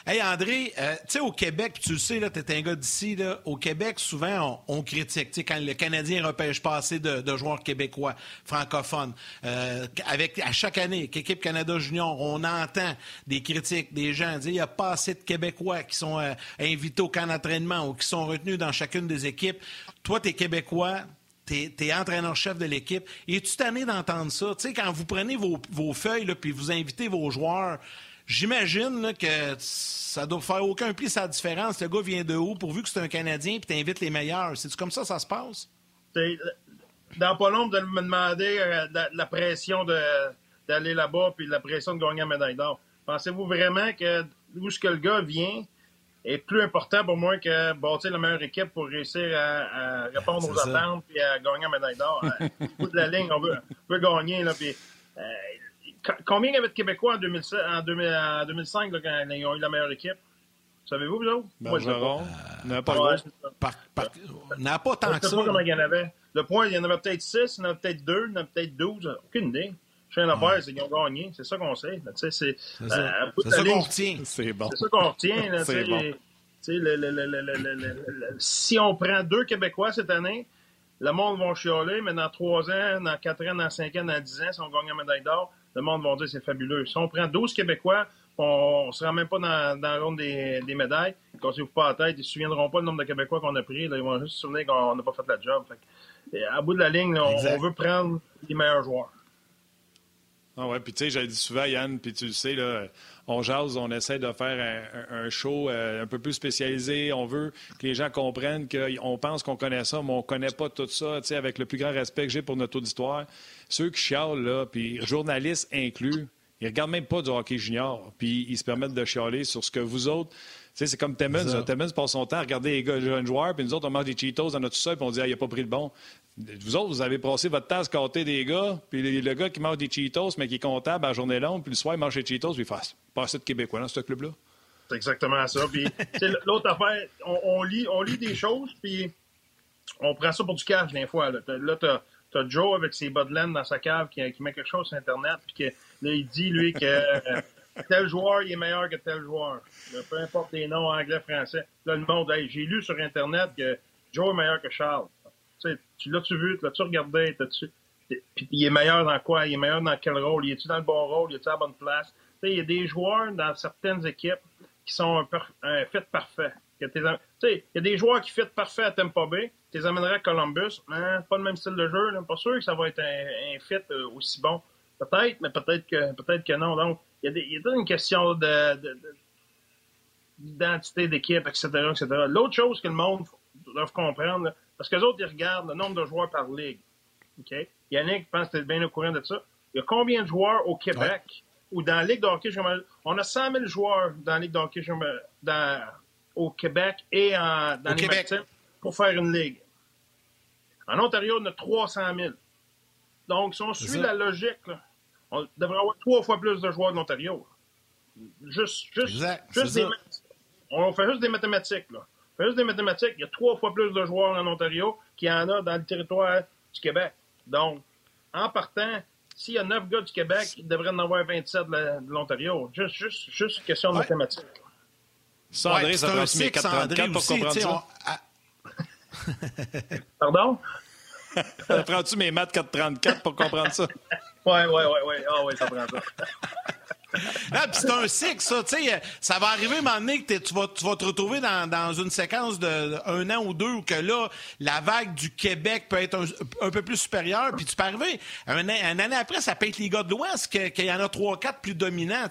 Hey André, euh, tu sais, au Québec, tu le sais, tu es un gars d'ici, au Québec, souvent, on, critique. Tu sais, quand le Canadien repêche pas assez de, joueurs québécois, francophones, euh, avec, à chaque année, qu'équipe Canada Junior, on entend des critiques, des gens dire il n'y a pas assez de Québécois qui sont euh, invités au camp d'entraînement ou qui sont retenus dans chacune des équipes. Toi, tu es Québécois, tu es, entraîneur-chef de l'équipe. Es-tu tanné d'entendre ça? Tu sais, quand vous prenez vos, feuilles puis vous invitez vos joueurs, J'imagine que ça doit faire aucun pli sa différence. Le gars vient de où, pourvu que c'est un Canadien, puis invites les meilleurs. C'est comme ça ça se passe? Dans pas long de me demander euh, la pression d'aller là-bas, puis la pression de gagner la médaille d'or. Pensez-vous vraiment que où ce que le gars vient est plus important pour moi que bâtir la meilleure équipe pour réussir à, répondre aux attentes et à gagner la médaille d'or? Au de la ligne, on veut, gagner. Là, puis, euh, Combien il y avait de Québécois en, 2005 quand ils ont eu la meilleure équipe? Savez-vous, vous autres? Moi, je On n'a pas, n'a pas tant que ça. Pas comment il y en avait. Le point, il y en avait peut-être 6, il y en avait peut-être 2, il y en avait peut-être 12. Aucune idée. Je fais une affaire, c'est qu'ils ont gagné. C'est ça qu'on sait. C'est ça, euh, ça qu'on retient. C'est bon. C'est ça qu'on retient. Là, bon. le, le, le, si on prend deux Québécois cette année, le monde va chialer, mais dans 3 ans, dans 4 ans, dans 5 ans, dans 10 ans, si on gagne la médaille d'or, le monde va dire c'est fabuleux. Si on prend 12 Québécois on ne se rend même pas dans, dans le ronde des, des médailles. Quand ils ne pas la tête, ils ne se souviendront pas le nombre de Québécois qu'on a pris. Là, ils vont juste se souvenir qu'on n'a pas fait la job. Fait à bout de la ligne, on, on, veut prendre les meilleurs joueurs. Ah ouais, puis tu sais, j'avais dit souvent, Yann, puis tu le sais, là, on jase, on essaie de faire un, un show euh, un peu plus spécialisé. On veut que les gens comprennent qu'on pense qu'on connaît ça, mais on ne connaît pas tout ça, tu sais, avec le plus grand respect que j'ai pour notre auditoire. Ceux qui chialent, là, puis journalistes inclus, ils ne regardent même pas du hockey junior, puis ils se permettent de chialer sur ce que vous autres c'est comme Timmons. Timmons passe son temps à regarder les, gars, jeunes joueurs, puis nous autres, on mange des Cheetos dans notre sol, puis on dit, ah, il n'a pas pris le bon. Vous autres, vous avez passé votre temps à se des gars, puis le, gars qui mange des Cheetos, mais qui est comptable à la journée longue, puis le soir, il mange des Cheetos, puis il fait pas assez de Québécois dans ce club-là. C'est exactement ça. Puis, l'autre affaire, on, lit, on lit des choses, puis on prend ça pour du cash, des fois. Là, tu as, Joe avec ses Budland dans sa cave qui, met quelque chose sur Internet, puis que, là, il dit, lui, que euh, tel joueur, il est meilleur que tel joueur. peu importe les noms anglais, français. Là, le monde, j'ai lu sur Internet que Joe est meilleur que Charles. Tu l'as-tu vu, l'as-tu regardé, Puis il est meilleur dans quoi? Il est meilleur dans quel rôle? Il est-tu dans le bon rôle? Il est-tu à la bonne place? il y a des joueurs dans certaines équipes qui sont un, fit parfait. Il y a des joueurs qui fit parfait à Tampa Bay. Tu les amènerais à Columbus. Hein, pas le même style de jeu. Là. Pas sûr que ça va être un, fit euh, aussi bon. Peut-être, mais peut-être que peut-être que non. Donc, il y a, une question d'identité d'équipe, etc., etc. L'autre chose que le monde doit comprendre, parce que les autres, ils regardent le nombre de joueurs par ligue. OK? Yannick pense que tu es bien au courant de ça. Il y a combien de joueurs au Québec ou dans la Ligue de hockey On a 100 000 joueurs dans la Ligue de hockey dans, au Québec et en, dans les Québec. pour faire une ligue. En Ontario, on a 300 000. Donc, si on suit la logique, on devrait avoir trois fois plus de joueurs de l'Ontario. Juste, juste, juste des On fait juste des mathématiques, là. On fait juste des mathématiques. Il y a trois fois plus de joueurs en Ontario qu'il y en a dans le territoire du Québec. Donc, en partant, s'il y a neuf gars du Québec, il devrait en avoir 27 de l'Ontario. Juste, juste, juste une question de mathématiques. Ça, André, ça prend mes 434 pour comprendre ça? Pardon? ça prend-tu mes maths 434 pour comprendre ça? Ouais, ouais, ouais, ouais. Ah, ouais, ça prend ça. ah, c'est un cycle, ça. Tu sais, ça va arriver un moment donné que tu vas, tu vas te retrouver dans, dans une séquence d'un an ou deux où que là, la vague du Québec peut être un, peu plus supérieure. Puis tu peux arriver, un, année après, ça peut être les gars de l'Ouest, qu'il y en a trois, quatre plus dominants.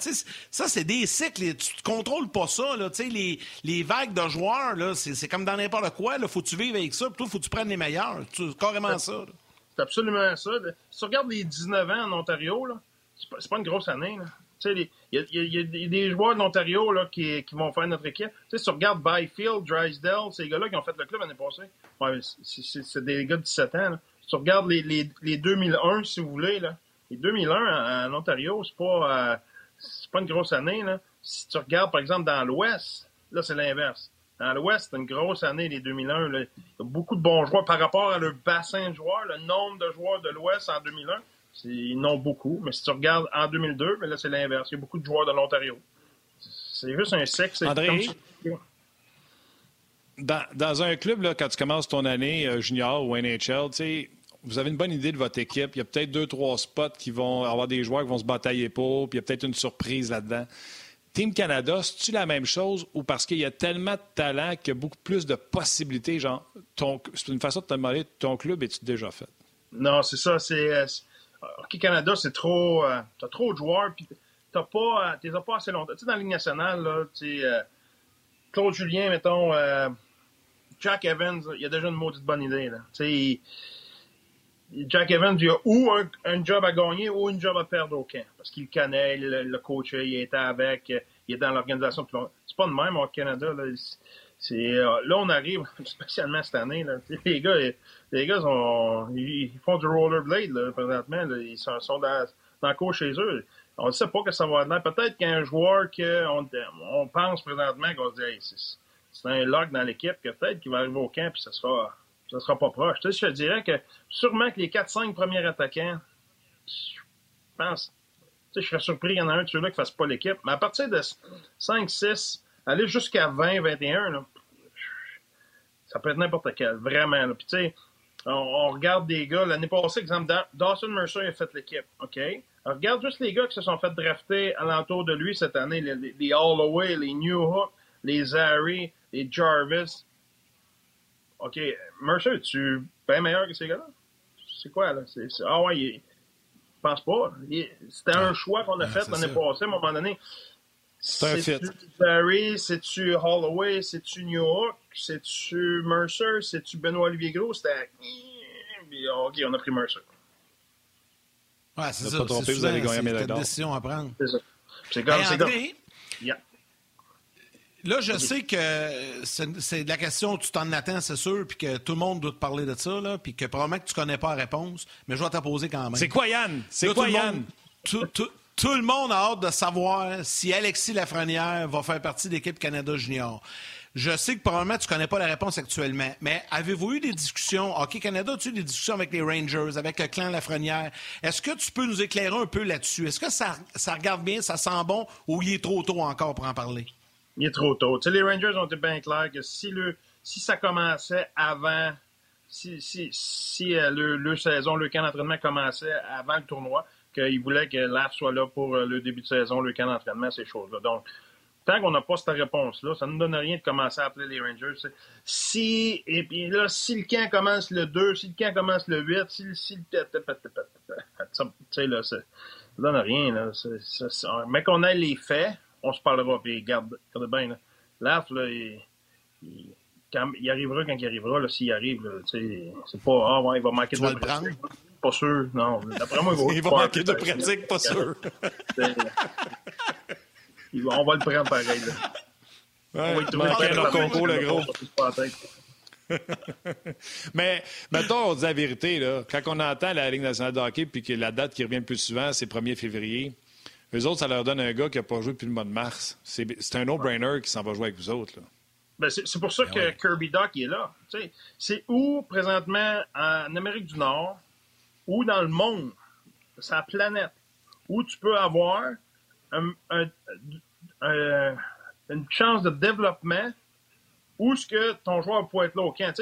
Ça, c'est des cycles. Tu ne contrôles pas ça. Là. Tu sais, les, les vagues de joueurs, là, c'est, comme dans n'importe quoi. Il faut que tu vives avec ça. Puis toi, faut que tu prennes les meilleurs. C'est carrément ça. C'est absolument ça. Si tu regardes les 19 ans en Ontario, c'est pas, pas une grosse année. Il y, a des joueurs d'Ontario qui, qui vont faire notre équipe. si tu regardes Byfield, Drysdale, ces gars-là qui ont fait le club l'année passée, ouais, c'est des gars de 17 ans. Si tu regardes les, les, les, 2001, si vous voulez, là, les 2001 en, Ontario, c'est pas, euh, pas une grosse année. Si tu regardes, par exemple, dans l'Ouest, là, c'est l'inverse. Dans l'Ouest, c'est une grosse année, les 2001. Là. Il y a beaucoup de bons joueurs par rapport à leur bassin de joueurs, le nombre de joueurs de l'Ouest en 2001. Ils n'ont beaucoup, mais si tu regardes en 2002, mais là, c'est l'inverse. Il y a beaucoup de joueurs de l'Ontario. C'est juste un sexe. André, dans, dans, un club, là, quand tu commences ton année euh, junior ou NHL, vous avez une bonne idée de votre équipe. Il y a peut-être deux, trois spots qui vont avoir des joueurs qui vont se batailler pour, puis il y a peut-être une surprise là-dedans. Team Canada, c'est-tu la même chose ou parce qu'il y a tellement de talent qu'il y a beaucoup plus de possibilités? Genre, c'est une façon de te demander ton club est-tu déjà fait? Non, c'est ça. C'est, euh, Hockey Canada, c'est trop. Euh, t'as trop de joueurs, puis t'as pas, euh, t'es pas assez longtemps. Tu sais, dans la Ligue nationale, là, tu euh, Claude Julien, mettons, Jack Evans, il a déjà une maudite bonne idée, là. Tu sais, Jack Evans, il a ou un, job à gagner ou un job à perdre au camp. Parce qu'il connaît, le, le coach, il était avec, il est dans l'organisation. C'est pas de même au Canada. Là. Euh, là, on arrive, spécialement cette année, là, les gars, les gars ils, font du rollerblade, présentement, ils sont, dans, dans le cours chez eux. On ne sait pas que ça va être. Peut-être qu'un joueur qu'on on pense présentement qu'on se dit, c'est un lock dans l'équipe, que peut-être qu'il va arriver au camp et ça sera, ça sera pas proche. Tu sais, je te dirais que sûrement que les 4-5 premiers attaquants, je pense, je serais surpris qu'il y en a un de ceux-là qui ne fasse pas l'équipe. Mais à partir de 5-6, aller jusqu'à 20, 21, là, ça peut être n'importe quel, vraiment. Puis tu sais, on, regarde des gars. L'année passée, exemple, Dawson Mercer a fait l'équipe. OK? regarde juste les gars qui se sont fait drafter alentour de lui cette année. Les, les Holloway, les New Hook, les Zary, les Jarvis. OK, Mercer, tu bien meilleur que ces gars-là? C'est quoi, là? ah ouais, il, pense pas. C'était un choix qu'on a fait l'année passée, à un moment donné. C'est un fit. Barry, c'est-tu Holloway, c'est-tu New York, c'est-tu Mercer, c'est-tu Benoît-Olivier Gros? C'était... OK, on a pris Mercer. Ouais, c'est ça. Pas trompé, vous allez gagner une décision à prendre. C'est ça. C'est comme... Hey, André, Yeah. Là, je sais que c'est de la question, tu t'en attends, c'est sûr, puis que tout le monde doit te parler de ça, là, puis que probablement que tu connais pas la réponse, mais je vais te poser quand même. C'est quoi, Yann? C'est quoi, Yann? tout, le monde a hâte de savoir si Alexis Lafrenière va faire partie de l'équipe Canada Junior. Je sais que probablement tu connais pas la réponse actuellement, mais avez-vous eu des discussions? Hockey Canada, as-tu eu des discussions avec les Rangers, avec le clan Lafrenière? Est-ce que tu peux nous éclairer un peu là-dessus? Est-ce que ça, ça regarde bien, ça sent bon, ou il est trop tôt encore pour en parler? Il est trop tôt. les Rangers ont été bien clairs que si, le, si ça commençait avant, si, si, si euh, le, saison, le camp d'entraînement commençait avant le tournoi, qu'ils voulaient que l'AF soit là pour euh, le début de saison, le camp d'entraînement, ces choses-là. Donc, tant qu'on n'a pas cette réponse-là, ça ne nous donne rien de commencer à appeler les Rangers. Si, et puis là, si le camp commence le 2, si le camp commence le 8, si, si le... Ça ne donne rien, là. Mais qu'on ait les faits, on se parlera. Puis garde, garde bien. Là. L'AF, là, il, il, arrivera quand il arrivera, s'il arrive. C'est pas, ah ouais, il va manquer de pratique. Pas sûr, non. D'après moi, il va, il va manquer de pratique, pas sûr. on va le prendre pareil. Là. Ouais, on va y manquer leur concours, le gros. Mais mettons, on dit la vérité, là, quand on entend la Ligue nationale de hockey puis que la date qui revient le plus souvent, c'est 1er février, eux autres, ça leur donne un gars qui n'a pas joué depuis le mois de mars. C'est un no-brainer qui s'en va jouer avec vous autres. Ben c'est pour ça ben que Kirby Doc est là. C'est où, présentement, en Amérique du Nord, ou dans le monde, sa planète, où tu peux avoir une chance de développement où ce que ton joueur peut être là au camp.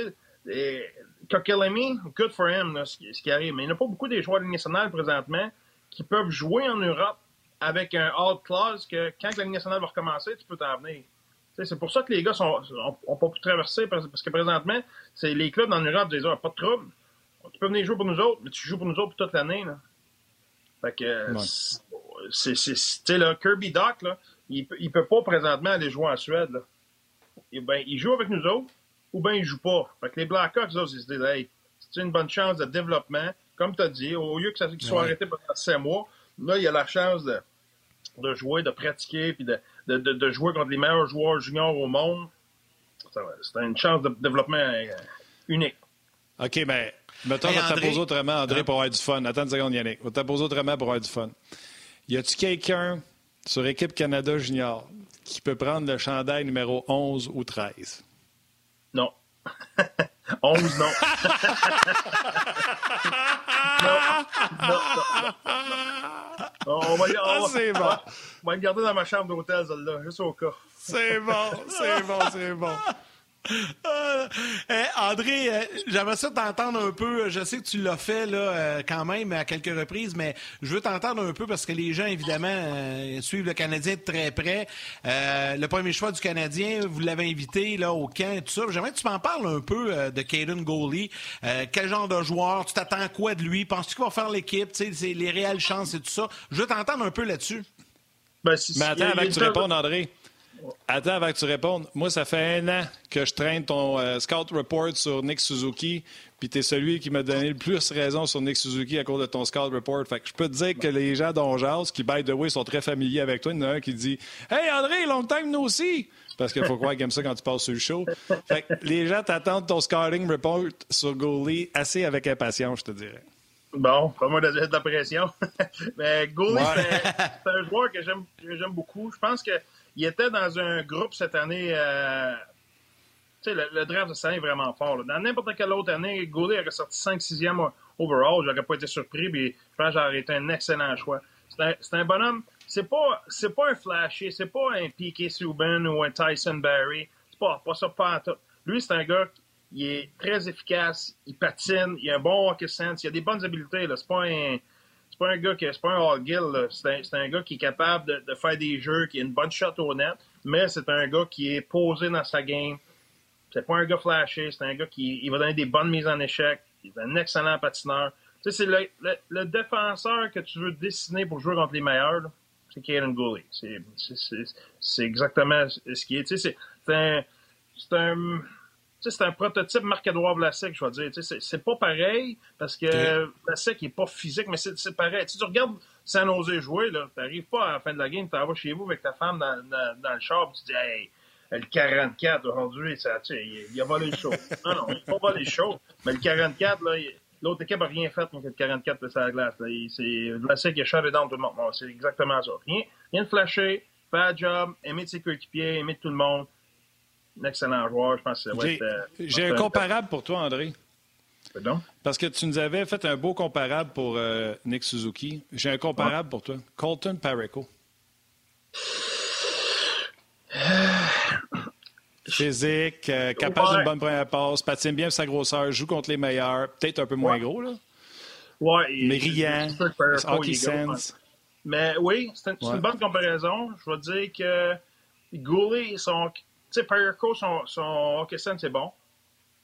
Kokelemi, good for him, ce, qui, arrive. Mais il n'y a pas beaucoup des joueurs de nationale présentement qui peuvent jouer en Europe avec un hard clause que quand la Ligue nationale va recommencer, tu peux t'en venir. C'est pour ça que les gars n'ont pas pu traverser parce, que présentement, c'est les clubs dans l'Europe disent ah, pas de trouble. Tu peux venir jouer pour nous autres, mais tu joues pour nous autres toute l'année. Fait que c'est le Kirby Doc, là, il, ne peut pas présentement aller jouer en Suède. Là. ben, il joue avec nous autres ou bien il joue pas. Fait que les Blackhawks, ils se disent hey, c'est une bonne chance de développement. Comme tu as dit, au lieu que ça qu'ils soient arrêtés pendant 5 mois, là, il y a la chance de de jouer, de pratiquer, puis de, de, de, jouer contre les meilleurs joueurs juniors au monde, c'est une chance de développement euh, unique. OK, mais mettons, on va te autrement, André, pour avoir du fun. Attends une seconde, Yannick. On va te autrement pour avoir du fun. Y a-tu quelqu'un sur Équipe Canada Junior qui peut prendre le chandail numéro 11 ou 13? Non. 11, non. non. Non, On va, ah, c'est bon. on va le garder dans ma chambre d'hôtel, celle-là, juste au cas. C'est bon, c'est bon, c'est bon. Euh, André, euh, j'aimerais ça t'entendre un peu. Je sais que tu l'as fait là, euh, quand même à quelques reprises, mais je veux t'entendre un peu parce que les gens, évidemment, suivent le Canadien de très près. le premier choix du Canadien, vous l'avez invité là, au camp et tout ça. J'aimerais que tu m'en parles un peu de Caden Goalie. quel genre de joueur? Tu t'attends quoi de lui? Penses-tu qu'il va faire l'équipe? C'est les réelles chances et tout ça. Je veux t'entendre un peu là-dessus. Ben, mais attends, avant que tu répondes, André. Attends avant que tu répondes. Moi, ça fait un an que je traîne ton euh, Scout Report sur Nick Suzuki, puis tu es celui qui m'a donné le plus raison sur Nick Suzuki à cause de ton Scout Report. Fait que je peux te dire que les gens d'Onjaz, qui, by the way, sont très familiers avec toi, il y en a un qui dit Hey André, long time nous aussi! Parce qu'il faut croire qu'il aime ça quand tu passes sur le show. Fait que les gens t'attendent ton scouting report sur Goalie assez avec impatience, je te dirais. Bon, pas moi de, de la pression. Mais Goalie, c'est un joueur que j'aime beaucoup. Je pense que il était dans un groupe cette année. Euh, tu sais, le, draft de cette est vraiment fort. Dans n'importe quelle autre année, Goulet aurait sorti 5-6e overall. J'aurais pas été surpris. Puis je pense que j'aurais été un excellent choix. C'est un, bonhomme. C'est pas, pas un flashy. C'est pas un P.K. Subban ou un Tyson Barry. C'est pas, pas ça, pas tout. Lui, c'est un gars il est très efficace, il patine, il a un bon hockey sense, il a des bonnes habiletés. C'est pas un. C'est pas un gars qui c'est pas un Hall Gill, c'est un, gars qui est capable de, faire des jeux, qui a une bonne shot au net, mais c'est un gars qui est posé dans sa game. C'est pas un gars flashé, c'est un gars qui il va donner des bonnes mises en échec. Il est un excellent patineur. Tu sais, c'est le, défenseur que tu veux dessiner pour jouer contre les meilleurs, c'est Kaden Gooley. C'est exactement ce qui est. Tu sais, c'est un. C'est un c'est un prototype Marc-Edouard Vlasic, je vais dire. C'est pas pareil parce que Vlasic n'est pas physique, mais c'est pareil. tu regardes San Jose jouer, tu n'arrives pas à la fin de la game, tu vas chez vous avec ta femme dans, dans, dans le char, tu te dis, hey, le 44 aujourd'hui, il, il a volé le show. non, non, il n'a pas volé le show. Mais le 44, l'autre équipe n'a rien fait contre le 44 de sa glace. C'est Vlasic qui a shut down tout le monde. c'est exactement ça. Rien, rien de flasher, faire job, aimer de ses coéquipiers, aimer de tout le monde un excellent joueur. Je pense que J'ai euh, un comparable pour toi, André. Pardon? Parce que tu nous avais fait un beau comparable pour euh, Nick Suzuki. J'ai un comparable pour toi. Colton Parico. Physique, euh, capable d'une bonne première passe, patine bien sa grosseur, joue contre les meilleurs, peut-être un peu moins gros, là. Ouais, mais riant, hockey sense. Mais oui, c'est une, bonne comparaison. Je vais dire que Goulet, son, sais, Perico, son, son hockey c'est bon.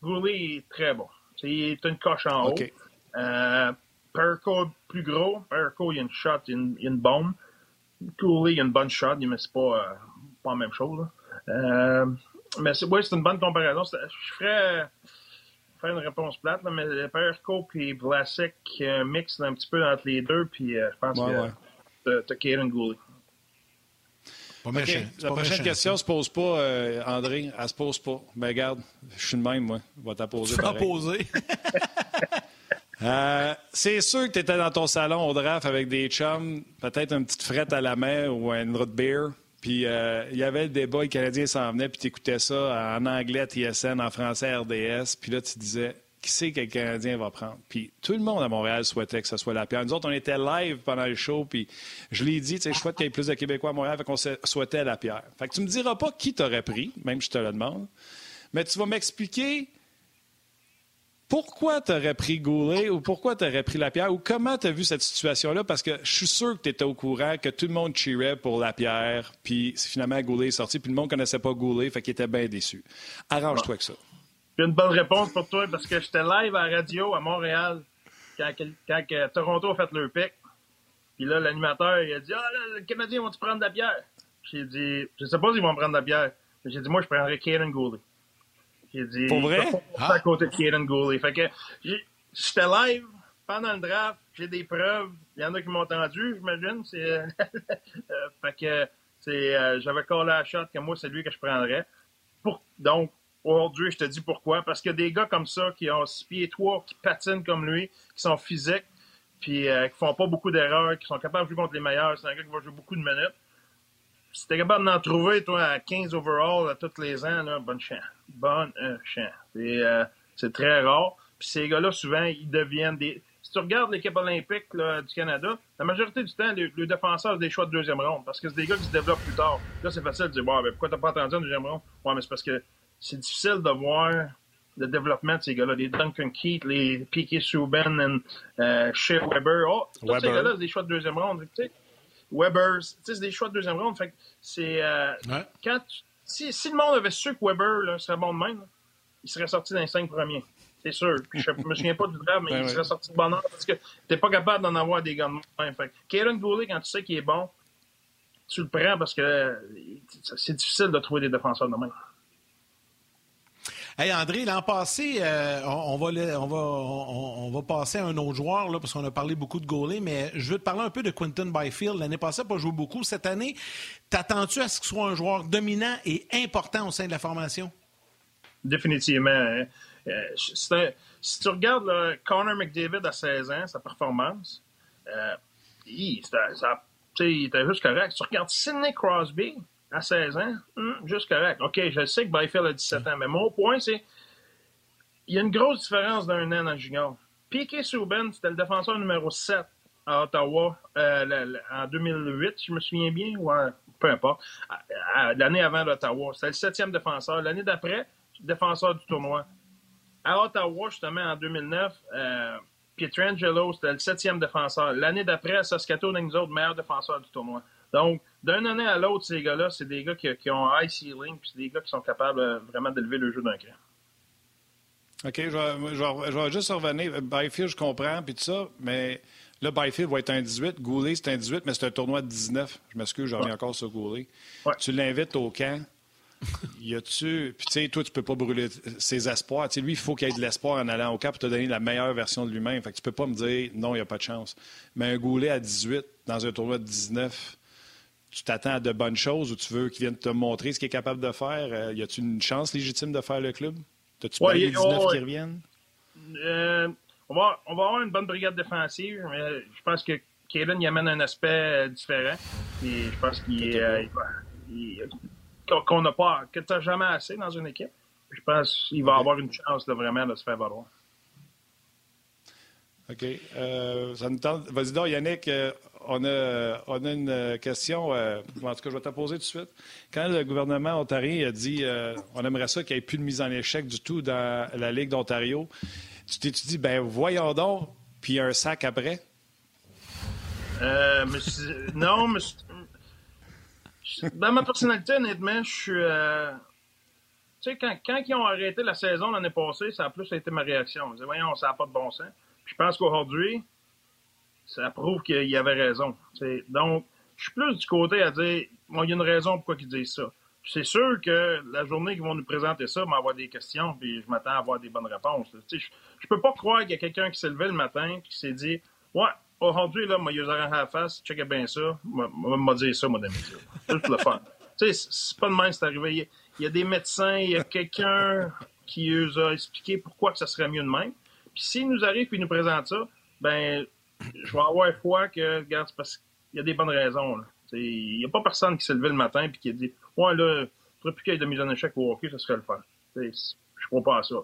Gouley est très bon. il est une coche en haut. Okay. Euh, Perico plus gros. Perico, il y a une shot, il y a une, bombe. Gouley, il y a une bonne shot, mais c'est pas, euh, pas la même chose. Euh, mais c'est ouais, une bonne comparaison. Je ferais, faire une réponse plate, là, mais Perico et Vlasic euh, mixent un petit peu entre les deux, puis euh, je pense ouais, que ouais. t'as Gouley. La prochaine question ne se pose pas, euh, André. Elle se pose pas. Mais regarde, je suis le même, moi. On va t'en poser. Tu vas poser. euh, c'est sûr que tu étais dans ton salon au draft avec des chums, peut-être une petite frette à la main ou un root beer. Puis euh, il y avait le débat, les Canadiens s'en venaient, puis tu écoutais ça en anglais TSN, en français RDS. Puis là, tu disais, qui sait que le Canadien va prendre. Puis tout le monde à Montréal souhaitait que ce soit la pierre. Nous autres, on était live pendant le show, puis je l'ai dit, je souhaite qu'il y ait plus de Québécois à Montréal, fait qu'on souhaitait la pierre. Fait que tu me diras pas qui t'aurait pris, même si je te le demande, mais tu vas m'expliquer pourquoi tu aurais pris Goulet ou pourquoi tu aurais pris la pierre ou comment tu as vu cette situation-là, parce que je suis sûr que tu étais au courant que tout le monde cheerait pour la pierre, puis finalement Goulet est sorti, puis le monde connaissait pas Goulet, fait qu'il était bien déçu. Arrange-toi avec ça. J'ai une bonne réponse pour toi parce que j'étais live à la radio à Montréal quand, Toronto a fait leur pic. Puis là, l'animateur, il a dit Ah, là, les Canadiens vont-tu prendre de la bière? J'ai dit Je sais pas s'ils vont prendre de la bière. J'ai dit Moi, je prendrais Kaden Gooley. J'ai dit Pour vrai? à côté de Kaden Gooley. Fait que j'étais live pendant le draft. J'ai des preuves. Il y en a qui m'ont entendu, j'imagine. Euh, fait que euh, j'avais collé la shot que moi, c'est lui que je prendrais. Pour, donc, Aujourd'hui, je te dis pourquoi. Parce a des gars comme ça qui ont six pieds trois, qui patinent comme lui, qui sont physiques, puis euh, qui font pas beaucoup d'erreurs, qui sont capables de jouer contre les meilleurs. C'est un gars qui va jouer beaucoup de minutes. Si t'es capable d'en trouver, toi, à 15 overall à tous les ans, là, bonne chance. Bonne euh, chance. Euh, c'est très rare. Puis ces gars-là, souvent, ils deviennent des. Si tu regardes l'équipe olympique du Canada, la majorité du temps, les, défenseurs ont des choix de deuxième ronde parce que c'est des gars qui se développent plus tard. Là, c'est facile de dire, bon, ben, pourquoi t'as pas attendu en deuxième ronde? Ouais, mais c'est parce que c'est difficile de voir le développement de ces gars-là. Les Duncan Keith, les Piquet Souben, euh, Shea Weber. Oh, tous ces gars-là, c'est des choix de deuxième ronde. Tu sais. Weber, c'est des choix de deuxième ronde. Fait c'est, euh, quand si, si, le monde avait su que Weber là, serait bon de même, il serait sorti dans les cinq premiers. C'est sûr. je me souviens pas du draft, mais il serait sorti de bonheur parce que t'es pas capable d'en avoir des gars de même. Fait Karen Goulet, quand tu sais qu'il est bon, tu le prends parce que c'est difficile de trouver des défenseurs de même. Hey André, l'an passé, euh, on, va passer à un autre joueur, parce qu'on a parlé beaucoup de goaler, mais je veux te parler un peu de Quinton Byfield. L'année passée, pas joué beaucoup. Cette année, t'attends-tu à ce qu'il soit un joueur dominant et important au sein de la formation? Définitivement. Hein. Euh, si tu regardes Connor McDavid à 16 ans, sa performance, euh, il était juste correct. Si tu regardes Sidney Crosby, à 16 ans, hmm, juste correct. OK, je sais que Byfield a 17 ans, mais mon point, c'est il y a une grosse différence d'un an dans le junior. Piquet Souben, c'était le défenseur numéro 7 à Ottawa euh, en 2008, je me souviens bien, ou peu importe, l'année avant d'Ottawa. C'était le septième défenseur. L'année d'après, défenseur du tournoi. à Ottawa, justement, en 2009, euh, Pietrangelo, c'était le septième défenseur. L'année d'après, à Saskatoon, nous autres, meilleurs défenseurs du tournoi. Donc, d'une année à l'autre, ces gars-là, c'est des gars qui, qui, ont high ceiling, puis c'est des gars qui sont capables euh, vraiment d'élever le jeu d'un cran. OK, je vais, je, vais, juste revenir. Byfield, je comprends, puis tout ça, mais là, Byfield va être un 18. Goulet, c'est un 18, mais c'est un tournoi de 19. Je m'excuse, je reviens ouais. encore sur Goulet. Ouais. Tu l'invites au camp. y a-tu. Puis, tu sais, toi, tu peux pas brûler ses espoirs. Tu sais, lui, il faut qu'il ait de l'espoir en allant au camp pour te donner la meilleure version de lui-même. Fait que tu peux pas me dire non, il n'y a pas de chance. Mais un Goulet à 18, dans un tournoi de 19, tu t'attends à de bonnes choses ou tu veux qu'il vienne te montrer ce qu'il est capable de faire? Euh, y a-tu une chance légitime de faire le club? T'as-tu Ouais, pas les il- 19 oh, qui reviennent? Euh, on, va, on va avoir une bonne brigade défensive, mais je pense que Kaylin y amène un aspect euh, différent. Et je pense qu'il euh, qu'on- n'a pas, que tu n'as jamais assez dans une équipe. Je pense qu'il va avoir une chance de vraiment de se faire valoir. OK. Euh, ça me tente. Vas-y donc, Yannick. euh, on, a, une question. euh, en tout cas, je vais te poser tout de suite. Quand le gouvernement ontarien a dit euh, on aimerait ça qu'il n'y ait plus de mise en échec du tout dans la Ligue d'Ontario, tu t'es dit, ben voyons donc, puis un sac après? Euh, non, mais dans ma personnalité, honnêtement, je suis. euh, Tu sais, quand, ils ont arrêté la saison l'année passée, ça a plus été ma réaction. Je disais, voyons, ça n'a pas de bon sens. Je pense qu'aujourd'hui, ça prouve qu'il avait raison. Donc, je suis plus du côté à dire, bon, il y a une raison pourquoi ils disent ça. C'est sûr que la journée qu'ils vont nous présenter ça, on va avoir des questions, puis je m'attends à avoir des bonnes réponses. Je, je peux pas croire qu'il y a quelqu'un qui s'est levé le matin et qui s'est dit, ouais, aujourd'hui, là, moi, il a à face, checkez bien ça, m'a dit ça, moi, médias. Juste le fun. C'est- pas de même, c'est arrivé. Il y a- Il y a des médecins, il y a quelqu'un qui eux a expliqué pourquoi que ça serait mieux de même. Puis s'il nous arrive et nous présente ça, ben, je vais avoir foi que, regarde, c'est parce qu'il y a des bonnes raisons. Il n'y a pas personne qui s'est levé le matin et qui a dit, ouais, là, ne faudrait plus qu'il y ait de mise en échec au hockey, ça serait le fun. Tu sais, Je crois pas à ça.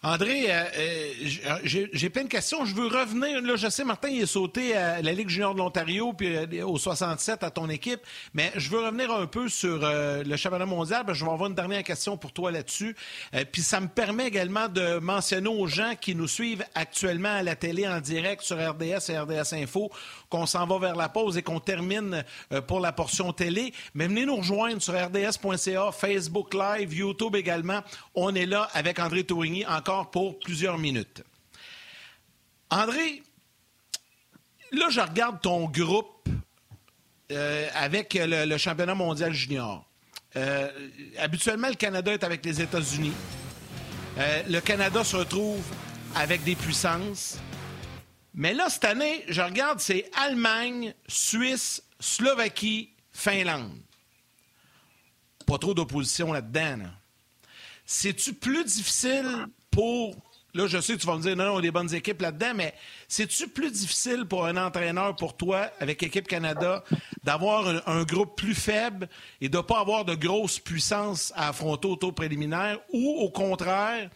André, euh, euh, j'ai j'ai plein de questions. Je veux revenir. Là, je sais, Martin, il est sauté à la Ligue junior de l'Ontario puis euh, au 67 à ton équipe, mais je veux revenir un peu sur euh, le championnat mondial. je vais avoir une dernière question pour toi là-dessus. Euh, puis ça me permet également de mentionner aux gens qui nous suivent actuellement à la télé en direct sur RDS et RDS Info qu'on s'en va vers la pause et qu'on termine euh, pour la portion télé. Mais venez nous rejoindre sur rds.ca, Facebook Live, YouTube également. On est là avec André Tourigny encore pour plusieurs minutes. André, là, je regarde ton groupe euh, avec le, championnat mondial junior. Euh, habituellement, le Canada est avec les États-Unis. Euh, le Canada se retrouve avec des puissances. Mais là, cette année, je regarde, c'est Allemagne, Suisse, Slovaquie, Finlande. Pas trop d'opposition là-dedans. là. C'est-tu plus difficile pour. Là, je sais que tu vas me dire, non, on a des bonnes équipes là-dedans, mais c'est-tu plus difficile pour un entraîneur, pour toi, avec Équipe Canada, d'avoir un, groupe plus faible et de ne pas avoir de grosses puissances à affronter au tour préliminaire? Ou, au contraire,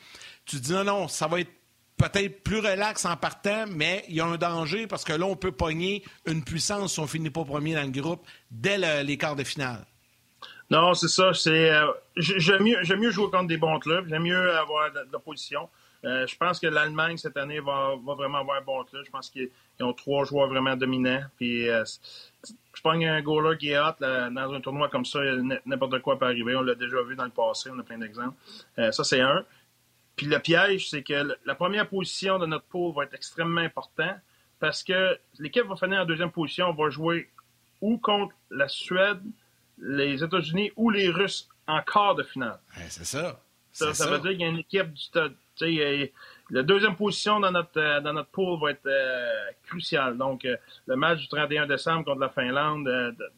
tu dis, non, non, ça va être peut-être plus relax en partant, mais il y a un danger parce que là, on peut pogner une puissance si on finit pas premier dans le groupe dès le- les quarts de finale? Non, c'est ça. C'est euh, j'ai- j'aime mieux mieux jouer contre des bons clubs. J'aime mieux avoir de, l'opposition. Euh, je pense que l'Allemagne cette année va, va vraiment avoir un bon club. Je pense qu'ils ils ont trois joueurs vraiment dominants. Puis euh, je pense qu'il y a un goaler qui est hot là, dans un tournoi comme ça. N'importe quoi peut arriver. On l'a déjà vu dans le passé. On a plein d'exemples. Euh, ça c'est un. Puis le piège, c'est que la première position de notre pool va être extrêmement important parce que l'équipe va finir en deuxième position. On va jouer ou contre la Suède, les États-Unis ou les Russes en quart de finale. Ouais, c'est ça. Ça, veut dire qu'il y a une équipe du stade. Il La deuxième position dans notre, euh, dans notre pool va être euh, cruciale. Donc, euh, le match du 31 décembre contre la Finlande, euh, de-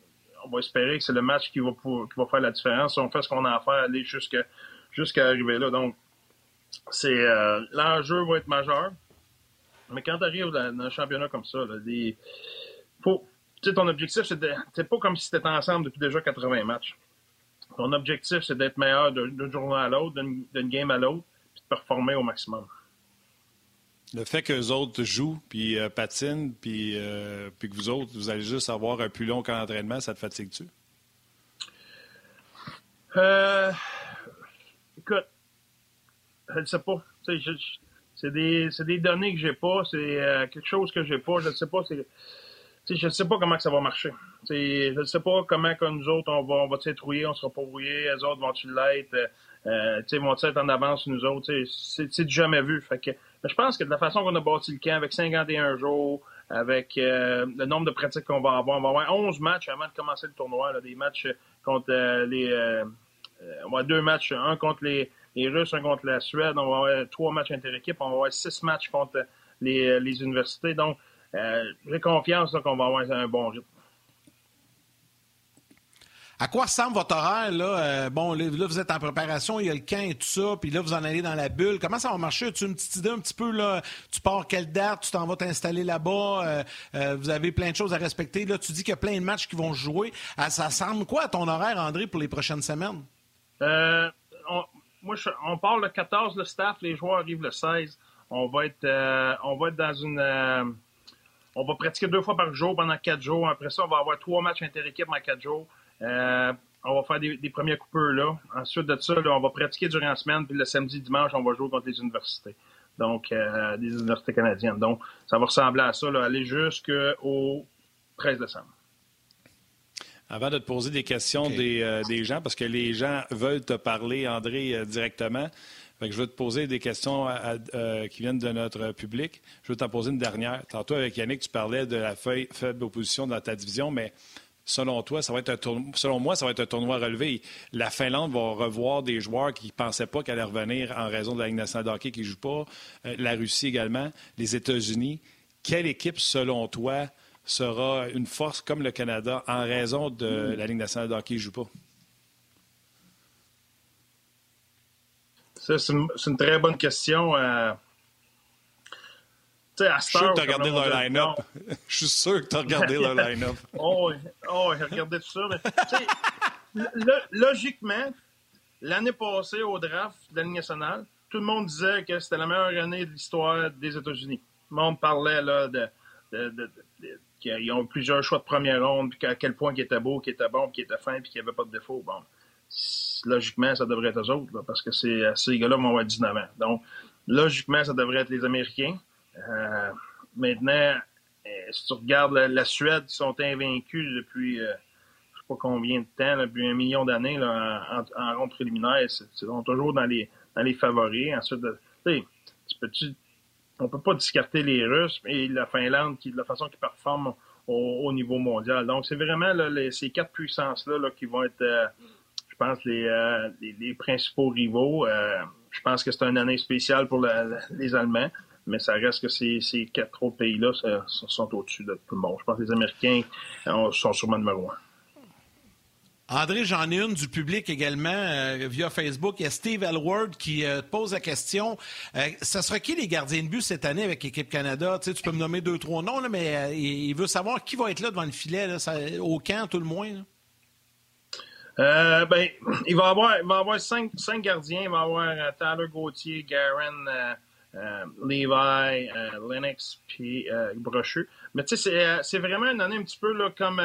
on va espérer que c'est le match qui va, pour- qui va faire la différence. On fait ce qu'on a à faire, aller jusqu'à jusqu'à arriver là. Donc, c'est l'enjeu va être majeur. Mais quand tu arrives dans dans un championnat comme ça, là, des, faut, sais, ton objectif, c'est de- c'est pas comme si tu étais ensemble depuis déjà 80 matchs. Ton objectif, c'est d'être meilleur d'un d'une journée à l'autre, d'une game à l'autre, puis de performer au maximum. Le fait qu'eux autres jouent, puis euh, patinent, puis, euh, puis que vous autres, vous allez juste avoir un plus long camp d'entraînement, ça te fatigue-tu? Euh, écoute, je ne sais pas. C'est des, des, données que j'ai pas, c'est euh, quelque chose que j'ai pas. Je ne sais pas. Je ne sais pas comment que ça va marcher. je ne sais pas comment que nous autres, on va, on va rouillés, on sera pas rouillés, les autres vont-ils l'être, euh, euh vont-ils être en avance nous autres. C'est jamais vu. Fait que, je pense que de la façon qu'on a bâti le camp, avec 51 jours, avec euh, le nombre de pratiques qu'on va avoir, on va avoir 11 matchs avant de commencer le tournoi, là, des matchs contre les... on va avoir deux matchs, un contre les Russes, un contre la Suède. On va avoir trois matchs inter-équipes. On va avoir six matchs contre les, les universités. Donc, euh, j'ai confiance qu'on va avoir un bon rythme. À quoi ressemble votre horaire? Là? Euh, bon, là, vous êtes en préparation, il y a le camp et tout ça, puis là, vous en allez dans la bulle. Comment ça va marcher? As-tu une petite idée un petit peu? là? Tu pars quelle date? Tu t'en vas t'installer là-bas? Euh, vous avez plein de choses à respecter. Là, tu dis qu'il y a plein de matchs qui vont jouer. ça ressemble quoi à ton horaire, André, pour les prochaines semaines? Euh, moi, on part le 14, le staff, les joueurs arrivent le 16. On va être, on va être dans une. Euh, on va pratiquer deux fois par jour pendant quatre jours. Après ça, on va avoir trois matchs inter-équipes en quatre jours. Euh, on va faire des, premiers coupeurs là. Ensuite de ça, on va pratiquer durant la semaine. Puis le samedi, dimanche, on va jouer contre les universités. Donc, des universités canadiennes. Donc, ça va ressembler à ça, là, aller jusqu'au 13 décembre. Avant de te poser des questions euh, des, gens, parce que les gens veulent te parler, André, euh, je veux te poser des questions euh, qui viennent de notre public. Je veux t'en poser une dernière. Tantôt, avec Yannick, tu parlais de la faible opposition dans ta division, mais selon toi, ça va être un selon moi, ça va être un tournoi relevé. La Finlande va revoir des joueurs qui ne pensaient pas qu'elle allait revenir en raison de la Ligue nationale de hockey qui ne joue pas. la Russie également, les États-Unis. Quelle équipe, selon toi, sera une force comme le Canada en raison de la Ligue nationale de hockey ne joue pas? C'est une, très bonne question. Euh... Je suis sûr que tu as regardé leur line-up. Je suis sûr que tu as regardé leur line-up. oh, oh, j'ai regardé tout ça. Mais, logiquement, l'année passée au draft de la Ligue nationale, tout le monde disait que c'était la meilleure année de l'histoire des États-Unis. Tout le monde parlait là, de, de, qu'ils ont plusieurs choix de première ronde, puis à quel point qui était beau, qui était bon, qui était fin, puis qu'il n'y avait pas de défaut. Bon, logiquement, ça devrait être eux autres, parce que c'est, ces gars-là vont avoir 19 ans. Donc, logiquement, ça devrait être les Américains. Euh, maintenant, euh, si tu regardes la, Suède, ils sont invaincus depuis, euh, je sais pas combien de temps, depuis un million d'années en, en, ronde préliminaire. Ils sont toujours dans les, dans les favoris. Ensuite, tu peux-tu on peut pas discarter les Russes et la Finlande qui, de la façon qu'ils performent au, niveau mondial. Donc, c'est vraiment ces quatre puissances-là qui vont être, euh, je pense, euh, les, principaux rivaux. Euh, je pense que c'est une année spéciale pour les Allemands, mais ça reste que ces, quatre autres pays-là sont au-dessus de tout le monde. Je pense que les Américains sont sûrement numéro un. André, j'en ai une du public également euh, via Facebook. Il y a Steve Elward qui euh, pose la question euh, ça sera qui les gardiens de but cette année avec l'équipe Canada? Tu, peux me nommer deux, trois noms, là, mais il veut savoir qui va être là devant le filet, au camp, tout le moins. Ben, il va avoir, il va avoir cinq, cinq gardiens. Il va avoir Tyler Gauthier, Garen, Levi, Lennox, puis Brochu. Mais tu sais, c'est vraiment une année un petit peu là, comme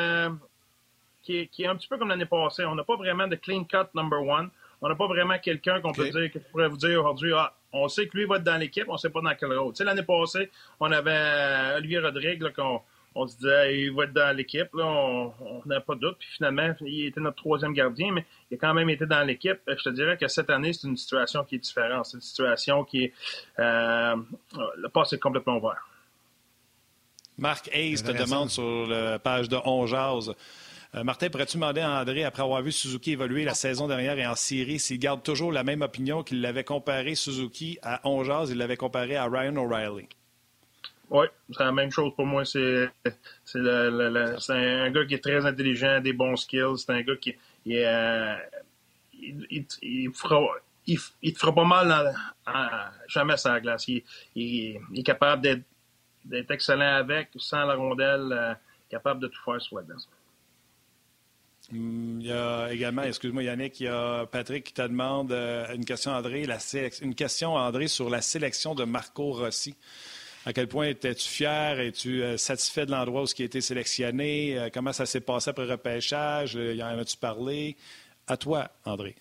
qui est, un petit peu comme l'année passée. On n'a pas vraiment de clean cut number one. On n'a pas vraiment quelqu'un qu'on peut dire, que pourrait vous dire aujourd'hui, ah, on sait que lui va être dans l'équipe, on ne sait pas dans quel rôle. Tu sais, l'année passée, on avait euh, Olivier Rodrigue, qu'on on se disait, il va être dans l'équipe, on n'a pas de doute. Puis finalement, il était notre troisième gardien, mais il a quand même été dans l'équipe. Je te dirais que cette année, c'est une situation qui est différente. C'est une situation qui est. Euh, le passe est complètement ouvert. Marc Hayes te demande sur la page de On euh, Martin, pourrais-tu demander à André, après avoir vu Suzuki évoluer la saison dernière et en Syrie, s'il garde toujours la même opinion qu'il l'avait comparé Suzuki à Ongeaz, il l'avait comparé à Ryan O'Reilly? Oui, c'est la même chose pour moi. C'est un gars qui est très intelligent, des bons skills. C'est un gars qui il, euh, il, il, te fera pas mal jamais sur la glace. Il, est capable d'être excellent avec, sans la rondelle, euh, capable de tout faire sur la glace. Il y a également, excuse-moi Yannick, il y a Patrick qui te demande euh, une question, André, la une question, André, sur la sélection de Marco Rossi. À quel point étais-tu fier? Es-tu euh, satisfait de l'endroit où il a été sélectionné? Euh, comment ça s'est passé après le repêchage? y en as-tu parlé? À toi, André.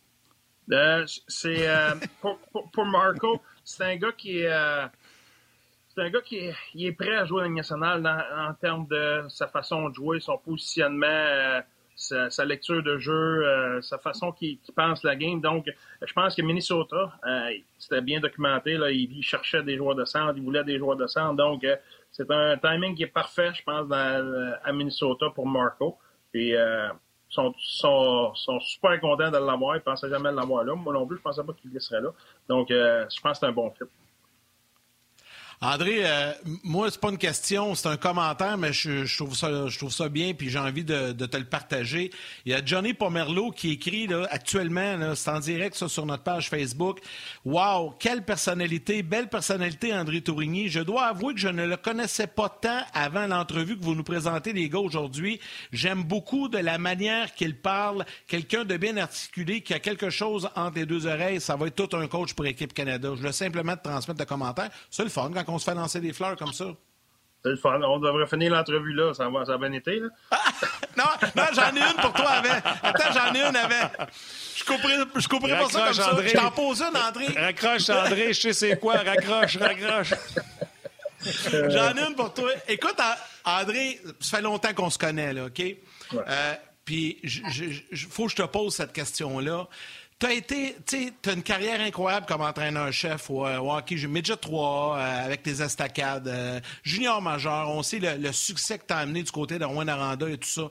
Euh, c'est pour, pour, Marco, c'est un gars qui est c'est un gars qui est, est, prêt à jouer à la nationale en termes de sa façon de jouer, son positionnement, sa, lecture de jeu, sa façon qu'il pense la game. Donc, je pense que Minnesota, c'était bien documenté. Là, il, cherchait des joueurs de centre, il voulait des joueurs de centre. Donc, c'est un timing qui est parfait, je pense, dans, à Minnesota pour Marco. Puis, euh, sont, sont, sont, super contents de l'avoir. Ils ne pensaient jamais l'avoir là. Moi non plus, je ne pensais pas qu'il serait là. Donc, euh, je pense que c'est un bon fit. André, euh, moi, c'est pas une question, c'est un commentaire, mais je, trouve, ça, je trouve ça bien, puis j'ai envie de, te le partager. Il y a Johnny Pomerleau qui écrit là, actuellement, c'est en direct ça, sur notre page Facebook. Wow, quelle personnalité, belle personnalité, André Tourigny. Je dois avouer que je ne le connaissais pas tant avant l'entrevue que vous nous présentez, les gars, aujourd'hui. J'aime beaucoup de la manière qu'il parle, quelqu'un de bien articulé, qui a quelque chose entre les deux oreilles. Ça va être tout un coach pour Équipe Canada. Je veux simplement te transmettre de commentaires. C'est le fun quand qu'on se fait lancer des fleurs comme ça. C'est le fun. On devrait finir l'entrevue là. Ça va, ça a bien été, là. non, non j'en ai une pour toi avec. Attends, j'en ai une avec. Je couperai, je couperai pas ça comme ça. Je t'en pose une, André. Raccroche, André. Je sais c'est quoi. Raccroche, raccroche. j'en ai une pour toi. Écoute, André, ça fait longtemps qu'on se connaît, là, OK? Euh, puis, il faut que je te pose cette question-là. Tu as été, tu as une carrière incroyable comme entraîneur-chef au, euh, hockey Midget 3 euh, avec tes estacades, euh, junior majeur. On sait le, succès que tu as amené du côté de Rouen Aranda et tout ça.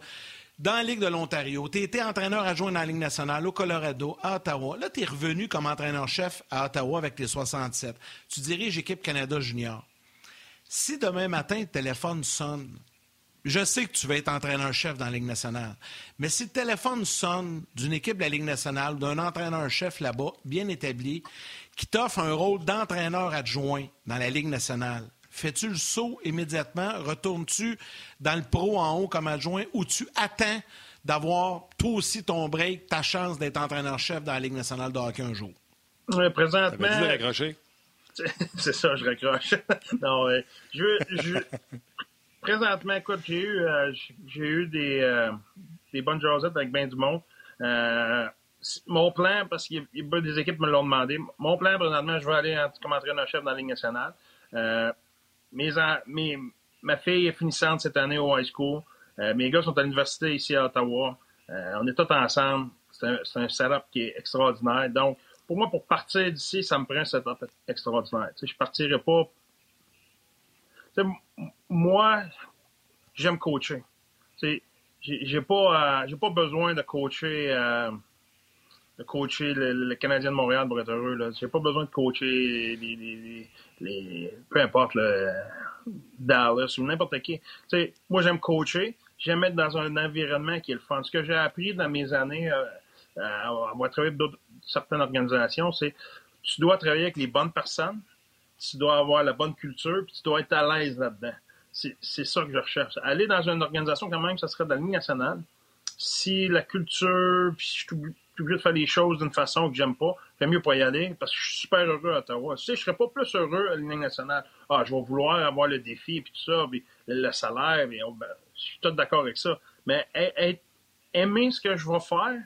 Dans la Ligue de l'Ontario, tu été entraîneur adjoint dans la Ligue nationale au Colorado, à Ottawa. Là, tu es revenu comme entraîneur-chef à Ottawa avec tes 67. Tu diriges équipe Canada Junior. Si demain matin, le téléphone sonne, je sais que tu vas être entraîneur-chef dans la Ligue nationale, mais si le téléphone sonne d'une équipe de la Ligue nationale, d'un entraîneur-chef là-bas, bien établi, qui t'offre un rôle d'entraîneur adjoint dans la Ligue nationale, fais-tu le saut immédiatement? Retournes-tu dans le pro en haut comme adjoint ou tu attends d'avoir toi aussi ton break, ta chance d'être entraîneur-chef dans la Ligue nationale de hockey un jour? Oui, présentement. C'est ça, je raccroche. non, je, je, présentement, écoute, j'ai eu, euh, j'ai eu des, euh, des bonnes jasettes avec bien du monde. Euh, mon plan, parce a des équipes me l'ont demandé, mon plan présentement, je vais aller en, comme entraîneur-chef dans la Ligue nationale. mes, ma fille est finissante cette année au high school. mes gars sont à l'université ici à Ottawa. on est tous ensemble. C'est un, setup qui est extraordinaire. Donc, pour moi, pour partir d'ici, ça me prend un setup extraordinaire. Je partirai pas moi, j'aime coacher. J'ai pas, euh, pas besoin de coacher, euh, de coacher le, Canadien de Montréal pour être heureux. J'ai pas besoin de coacher les, peu importe le Dallas ou n'importe qui. moi, j'aime coacher. J'aime être dans un environnement qui est le fun. Ce que j'ai appris dans mes années euh, à avoir travaillé pour certaines organisations, c'est tu dois travailler avec les bonnes personnes, tu dois avoir la bonne culture, puis tu dois être à l'aise là-dedans. C'est ça que je recherche. Aller dans une organisation, quand même, ça serait de la ligne nationale. Si la culture, puis je suis obligé de faire les choses d'une façon que j'aime pas, fait mieux pas y aller parce que je suis super heureux à Ottawa. Tu sais, je serais pas plus heureux à la ligne nationale. Ah, je vais vouloir avoir le défi, puis tout ça, puis le salaire, puis, oh, ben, je suis tout d'accord avec ça. Mais aimer ce que je vais faire,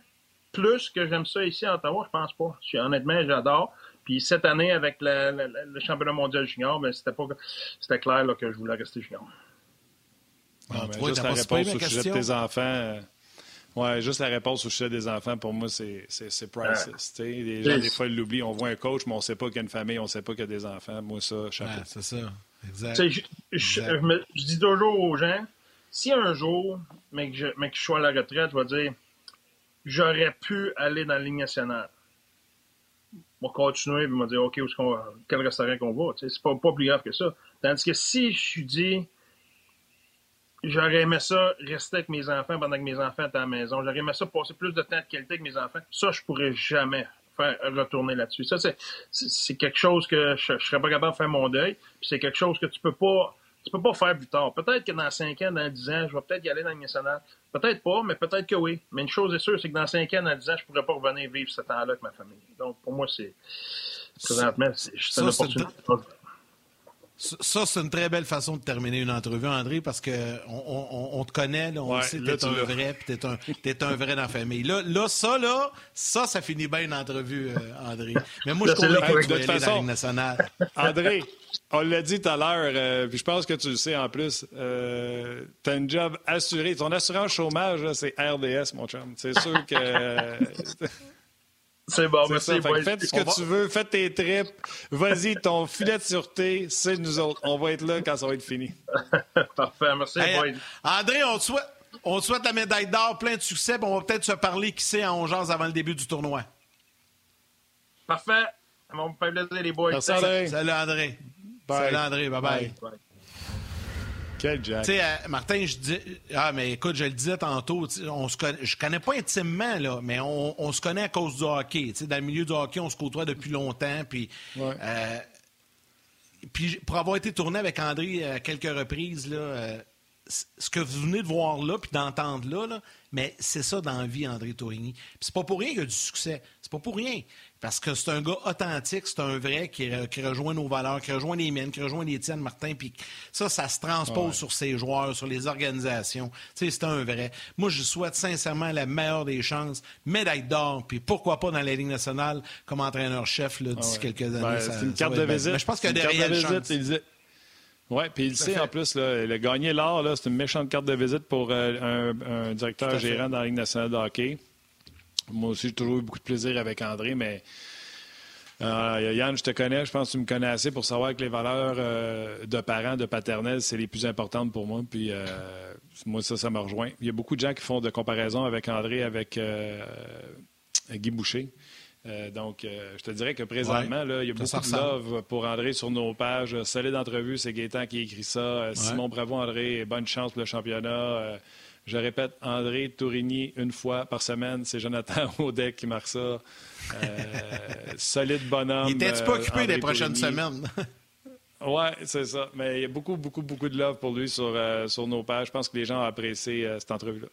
plus que j'aime ça ici à Ottawa, je pense pas. honnêtement, j'adore. Puis cette année, avec le championnat mondial junior, mais ben, c'était pas c'était clair là, que je voulais rester junior. Ah, ben, juste la réponse au sujet de tes enfants. Euh, ouais, juste la réponse au sujet des enfants, pour moi, c'est priceless. Les gens, des fois, ils l'oublient. On voit un coach, mais on ne sait pas qu'il y a une famille, on ne sait pas qu'il y a des enfants. Moi, ça, chapeau. c'est ça. Exact. Je, je, dis toujours aux gens, si un jour, mais que, je, mais que je sois à la retraite, je vais dire, j'aurais pu aller dans la Ligue nationale va continuer et me dire OK, où qu'on quel restaurant qu'on va. C'est pas, pas plus grave que ça. Tandis que si je suis dit j'aurais aimé ça rester avec mes enfants pendant que mes enfants étaient à la maison, j'aurais aimé ça passer plus de temps de qualité avec mes enfants, ça, je pourrais jamais faire retourner là-dessus. Ça, c'est quelque chose que je, je serais pas capable de faire mon deuil. C'est quelque chose que tu peux pas tu peux pas faire plus tard. Peut-être que dans 5 ans, dans 10 ans, je vais peut-être y aller dans le national. Peut-être pas, mais peut-être que oui. Mais une chose est sûre, c'est que dans 5 ans, dans 10 ans, je pourrais pas revenir vivre ce temps-là avec ma famille. Donc, pour moi, c'est présentement, c'est une opportunité. Ça, c'est une très belle façon de terminer une entrevue, André, parce qu'on on, on, te connaît, là, on sait que t'es un vrai, puis t'es un, es un vrai dans la famille. Là, là, ça, là, ça, ça finit bien une entrevue, euh, André. Mais moi, je trouve que tu de toute façon, nationale. André, on l'a dit tout à l'heure, euh, puis je pense que tu le sais en plus, euh, tu as un job assuré. Ton assurance chômage, c'est RDS, mon chum. C'est sûr que... C'est bon, merci. faites ce que tu veux, faites tes trips. Vas-y, ton filet de sûreté, c'est nous autres. On va être là quand ça va être fini. Parfait, merci, André, on te souhaite, on souhaite la médaille d'or, plein de succès, on va peut-être se parler, qui sait, en 11 avant le début du tournoi. Parfait. On va me les boys. Merci, André. Salut, André. Salut, André. bye. bye. Jack. Tu sais, euh, Martin, je dis. Ah, mais écoute, je le disais tantôt, on se je connais pas intimement, là, mais on, se connaît à cause du hockey. sais, dans le milieu du hockey, on se côtoie depuis longtemps. Puis, euh, puis pour avoir été tourné avec André à quelques reprises, là, euh, ce que vous venez de voir là, puis d'entendre là, là, mais c'est ça dans la vie, André Tourigny. Puis c'est pas pour rien qu'il y a du succès. C'est pas pour rien. Parce que c'est un gars authentique, c'est un vrai qui, rejoint nos valeurs, qui rejoint les miennes, qui rejoint les tiennes, Martin. Puis ça, ça se transpose sur ses joueurs, sur les organisations. Tu sais, c'est un vrai. Moi, je souhaite sincèrement la meilleure des chances, médaille d'or, puis pourquoi pas dans la Ligue nationale comme entraîneur-chef d'ici ah quelques années. Ben, c'est une carte de visite. Mais je pense qu'il y a des réelles. Oui, puis il sait en plus, là, il a gagné l'or, c'est une méchante carte de visite pour euh, un, directeur gérant dans la Ligue nationale de hockey. Moi aussi, j'ai toujours eu beaucoup de plaisir avec André, mais euh, Yann, je te connais, je pense que tu me connais assez pour savoir que les valeurs euh, de parents, de paternels, c'est les plus importantes pour moi. Puis euh, moi, ça, ça me rejoint. Il y a beaucoup de gens qui font de comparaisons avec André, avec Guy Boucher. donc, je te dirais que présentement, là, il y a beaucoup de love pour André sur nos pages. Solide entrevue, c'est Gaétan qui écrit ça. Simon Bravo, André, bonne chance pour le championnat. Je répète, André Tourigny, une fois par semaine, c'est Jonathan Audet qui marque ça. Euh, solide bonhomme. Il était pas occupé les prochaines semaines? oui, c'est ça. Mais il y a beaucoup, beaucoup, beaucoup de love pour lui sur, euh, sur nos pages. Je pense que les gens ont apprécié euh, cette entrevue-là.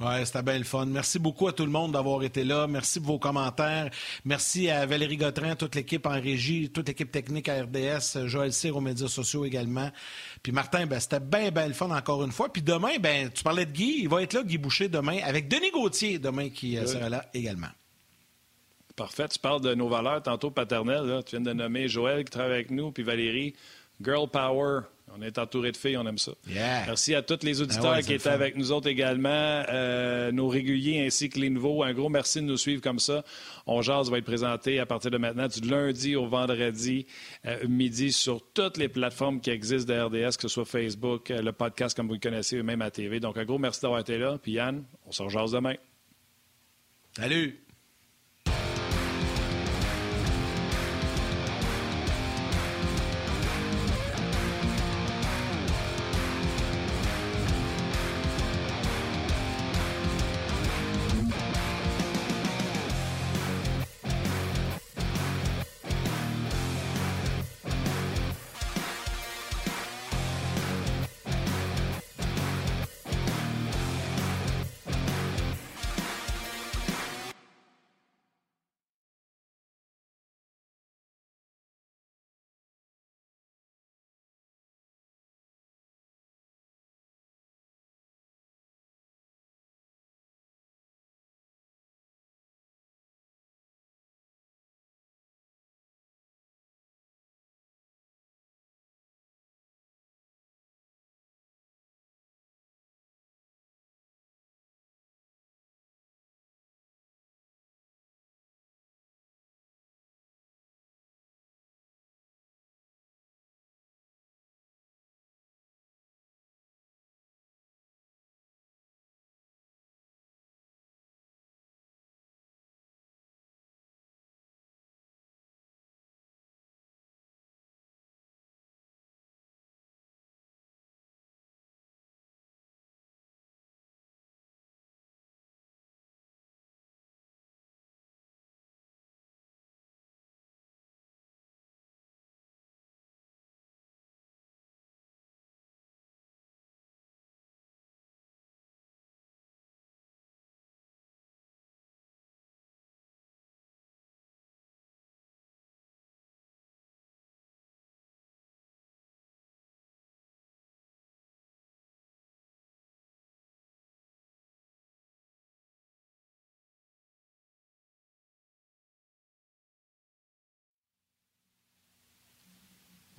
Oui, c'était bien le fun. Merci beaucoup à tout le monde d'avoir été là. Merci pour vos commentaires. Merci à Valérie Gautrin, toute l'équipe en régie, toute l'équipe technique à RDS, Joël Cyr aux médias sociaux également. Puis Martin, ben, c'était bien, bien le fun encore une fois. Puis demain, ben, tu parlais de Guy, il va être là, Guy Boucher, demain, avec Denis Gauthier, demain, qui euh, sera là également. Parfait. Tu parles de nos valeurs tantôt paternelles. Tu viens de nommer Joël qui travaille avec nous, puis Valérie. Girl Power, on est entouré de filles, on aime ça. Merci à tous les ben auditeurs qui étaient avec nous autres également, euh, nos réguliers ainsi que les nouveaux. Un gros merci de nous suivre comme ça. On jase va être présenté à partir de maintenant du lundi au vendredi euh, midi sur toutes les plateformes qui existent de RDS, que ce soit Facebook, euh, le podcast comme vous le connaissez, ou même à TV. Donc un gros merci d'avoir été là. Puis Yann, on se rejase demain. Salut!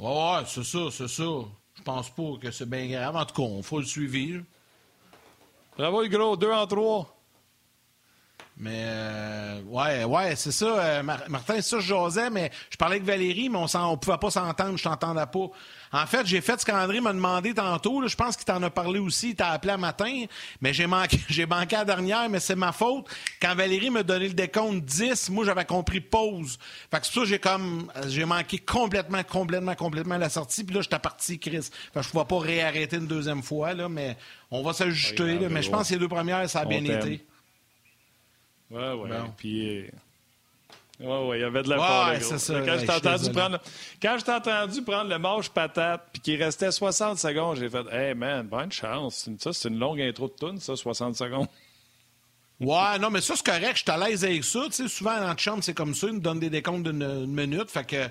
Ouais, c'est ça, c'est ça. Je pense pas que c'est bien grave. En tout cas, on faut le suivre. Bravo, le gros. Deux en trois. Mais euh, ouais, ouais, c'est ça, euh, Martin, ça je jasais, mais je parlais avec Valérie, mais on ne pouvait pas s'entendre, je t'entendais pas. En fait, j'ai fait ce qu'André m'a demandé tantôt. je pense qu'il t'en a parlé aussi, il t'a appelé un matin, mais j'ai manqué, j'ai manqué la dernière, mais c'est ma faute. Quand Valérie m'a donné le décompte 10, moi j'avais compris pause. Fait que c'est ça j'ai comme j'ai manqué complètement, complètement, complètement la sortie. Puis là, j'étais parti, Chris. Fait que je ne vais pas réarrêter une deuxième fois, là, mais on va s'ajuster. mais je pense que les deux premières, ça a bien été. Oui, oui. Puis. Oui, oui, il y avait de la ouais, ça. Quand je t'ai entendu, prendre... Quand je entendu prendre le manche patate puis qu'il restait 60 secondes, j'ai fait Hey man, bonne chance. Ça, c'est une longue intro de tune, ça, 60 secondes. Ouais, non, mais ça, c'est correct. Je suis à l'aise avec ça. Tu sais, souvent, dans la chambre, c'est comme ça. Ils nous donnent des décomptes d'une minute. Fait que